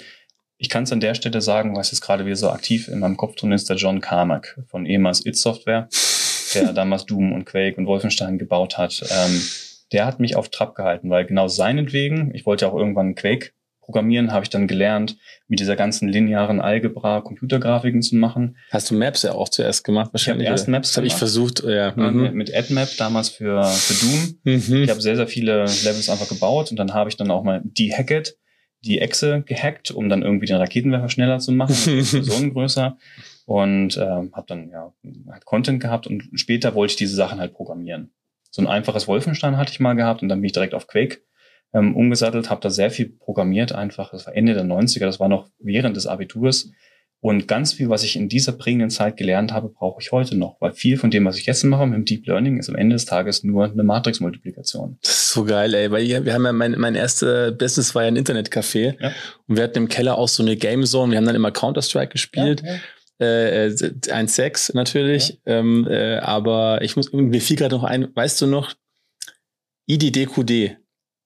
Ich kann es an der Stelle sagen, was jetzt gerade wieder so aktiv in meinem Kopf drin ist, der John Carmack von ehemals It Software, der *laughs* damals Doom und Quake und Wolfenstein gebaut hat. Ähm, der hat mich auf Trab gehalten, weil genau seinetwegen, ich wollte auch irgendwann Quake programmieren, habe ich dann gelernt, mit dieser ganzen linearen Algebra Computergrafiken zu machen. Hast du Maps ja auch zuerst gemacht wahrscheinlich? Ich habe erst Maps habe ich versucht, ja. Mhm. Mit, mit AdMap damals für, für Doom. Mhm. Ich habe sehr, sehr viele Levels einfach gebaut und dann habe ich dann auch mal die Hackett, die Echse gehackt, um dann irgendwie den Raketenwerfer schneller zu machen, *laughs* Personen größer und äh, habe dann ja halt Content gehabt und später wollte ich diese Sachen halt programmieren so ein einfaches Wolfenstein hatte ich mal gehabt und dann bin ich direkt auf Quake ähm, umgesattelt, habe da sehr viel programmiert einfach. Das war Ende der 90er, das war noch während des Abiturs. Und ganz viel, was ich in dieser prägenden Zeit gelernt habe, brauche ich heute noch, weil viel von dem, was ich jetzt mache mit dem Deep Learning, ist am Ende des Tages nur eine Matrix-Multiplikation. Das ist so geil, ey, weil wir haben ja mein, mein erster Business war ja ein Internetcafé ja. und wir hatten im Keller auch so eine Game Zone. Wir haben dann immer Counter Strike gespielt. Ja, ja äh, 1.6 äh, natürlich, ja. ähm, äh, aber ich muss, mir fiel gerade noch ein, weißt du noch, IDDQD?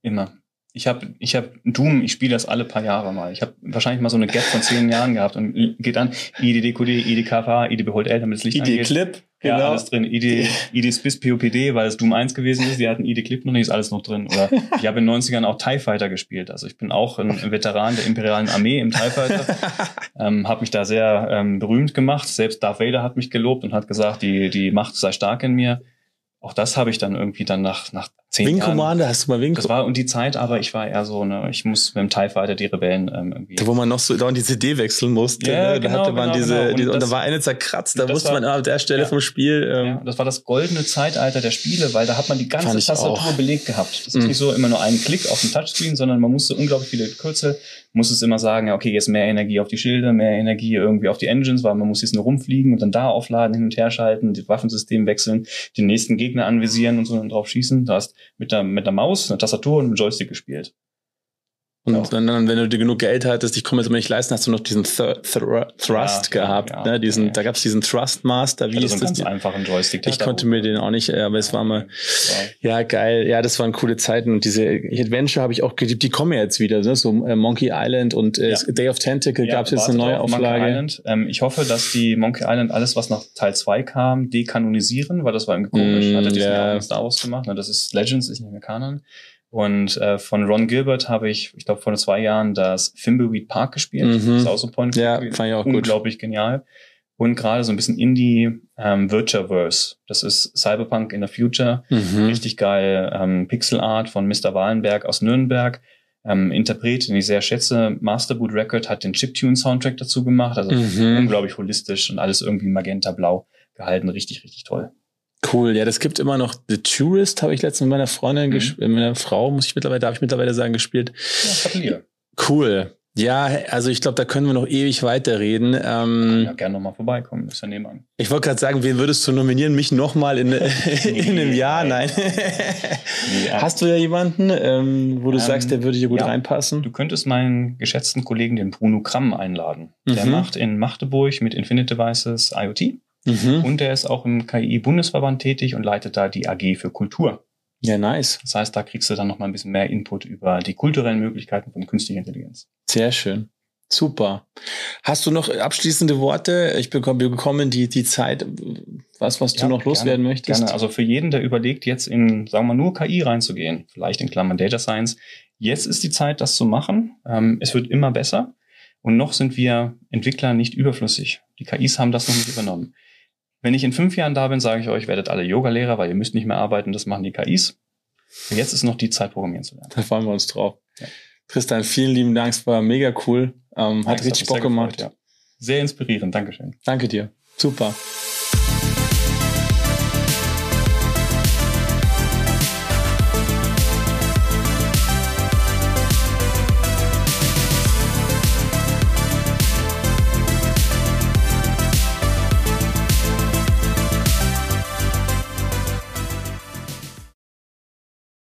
Immer. Ich habe ich hab Doom, ich spiele das alle paar Jahre mal. Ich habe wahrscheinlich mal so eine Gap von zehn *laughs* Jahren gehabt und geht dann IDDQD, IDKFA, ID beholt L, damit es Licht ID Clip, genau. Ja, alles drin. ID, ID Spiss POPD, weil es Doom 1 gewesen ist. Die hatten ID Clip noch nicht, ist alles noch drin. Oder ich habe in den 90ern auch TIE Fighter gespielt. Also ich bin auch ein Veteran der imperialen Armee im TIE Fighter. *laughs* ähm, habe mich da sehr ähm, berühmt gemacht. Selbst Darth Vader hat mich gelobt und hat gesagt, die, die Macht sei stark in mir. Auch das habe ich dann irgendwie dann nach, nach zehn Wing Jahren. Commander, hast du mal Wing Das war und die Zeit, aber ich war eher so, ne, ich muss mit dem TIE Fighter die Rebellen ähm, irgendwie. Da, wo man noch so dauernd die CD wechseln musste, ja, ne? da genau, hatte man genau, diese, genau. Und, diese, und da war eine zerkratzt, da wusste war, man ah, an der Stelle ja, vom Spiel. Ähm, ja, das war das goldene Zeitalter der Spiele, weil da hat man die ganze Tastatur auch. belegt gehabt. Das ist mhm. nicht so immer nur ein Klick auf dem Touchscreen, sondern man musste unglaublich viele Kürzel, muss es immer sagen, ja, okay, jetzt mehr Energie auf die Schilde, mehr Energie irgendwie auf die Engines, weil man muss jetzt nur rumfliegen und dann da aufladen, hin und her schalten, das Waffensystem wechseln, den nächsten Gegner anvisieren und so und drauf schießen. Da hast mit der, mit der Maus, einer Tastatur und einem Joystick gespielt. Und ja. dann, wenn du dir genug Geld hattest, ich komme jetzt immer nicht leisten, hast du noch diesen Th Thr Thrust ja, gehabt. Ja, ne? diesen, Da gab es diesen Thrust Master. Wie ist so das? Ganz einfachen Joystick. Ich konnte mir den auch nicht, aber es war mal, ja geil. Ja, das waren coole Zeiten. Und diese Adventure habe ich auch geliebt. Die kommen ja jetzt wieder. Ne? So äh, Monkey Island und äh, Day of Tentacle gab es jetzt eine neue Auflage. Ähm, ich hoffe, dass die Monkey Island alles, was nach Teil 2 kam, dekanonisieren, weil das war irgendwie komisch. Mm, Hat er ja. Star Wars gemacht. Ne? Das ist Legends, ist nicht mehr Kanon. Und äh, von Ron Gilbert habe ich, ich glaube, vor zwei Jahren das Thimbleweed Park gespielt. Mhm. Das ist auch so ein Point. Ja, fand ich auch Unglaublich gut. genial. Und gerade so ein bisschen Indie ähm, Virtuaverse. Das ist Cyberpunk in the Future. Mhm. Richtig geil. Ähm, Pixel Art von Mr. Wallenberg aus Nürnberg. ähm, Interpret, den ich sehr schätze, Masterboot Record, hat den Chiptune-Soundtrack dazu gemacht. Also Mhm. unglaublich holistisch und alles irgendwie magenta-blau gehalten. Richtig, richtig toll. Cool, ja, das gibt immer noch The Tourist, habe ich letztens mit meiner Freundin, Mhm. gespielt, mit meiner Frau, muss ich mittlerweile, darf ich mittlerweile sagen, gespielt. Ja. Cool. Ja, also ich glaube, da können wir noch ewig weiterreden. Ähm, Ja, gerne nochmal vorbeikommen. Ist ja nebenan. Ich wollte gerade sagen, wen würdest du nominieren? Mich nochmal in, *laughs* in einem Jahr? Nein. Ja. Hast du ja jemanden, ähm, wo du Ähm, sagst, der würde hier gut ja. reinpassen? Du könntest meinen geschätzten Kollegen, den Bruno Kramm, einladen. Der Mhm. macht in Magdeburg mit Infinite Devices IoT Mhm. und der ist auch im KI-Bundesverband tätig und leitet da die AG für Kultur. Ja, nice. Das heißt, da kriegst du dann noch mal ein bisschen mehr Input über die kulturellen Möglichkeiten von künstlicher Intelligenz. Sehr schön. Super. Hast du noch abschließende Worte? Ich bekomme, wir bekommen die, die Zeit. Was, was du Ja, noch loswerden gerne, möchtest? Gerne. Also für jeden, der überlegt, jetzt in, sagen wir mal, nur KI reinzugehen, vielleicht in Klammern Data Science, jetzt ist die Zeit, das zu machen. Ähm, es wird immer besser. Und noch sind wir Entwickler nicht überflüssig. Die KIs haben das noch nicht übernommen. Wenn ich in fünf Jahren da bin, sage ich euch, werdet alle Yoga-Lehrer, weil ihr müsst nicht mehr arbeiten, das machen die KIs. Jetzt ist noch die Zeit, programmieren zu lernen. Da freuen wir uns drauf. Ja. Tristan, vielen lieben Dank. Es war mega cool. Ähm, hat Das richtig mich Bock sehr gemacht. gefreut, ja. Sehr inspirierend, Dankeschön. Danke dir. Super.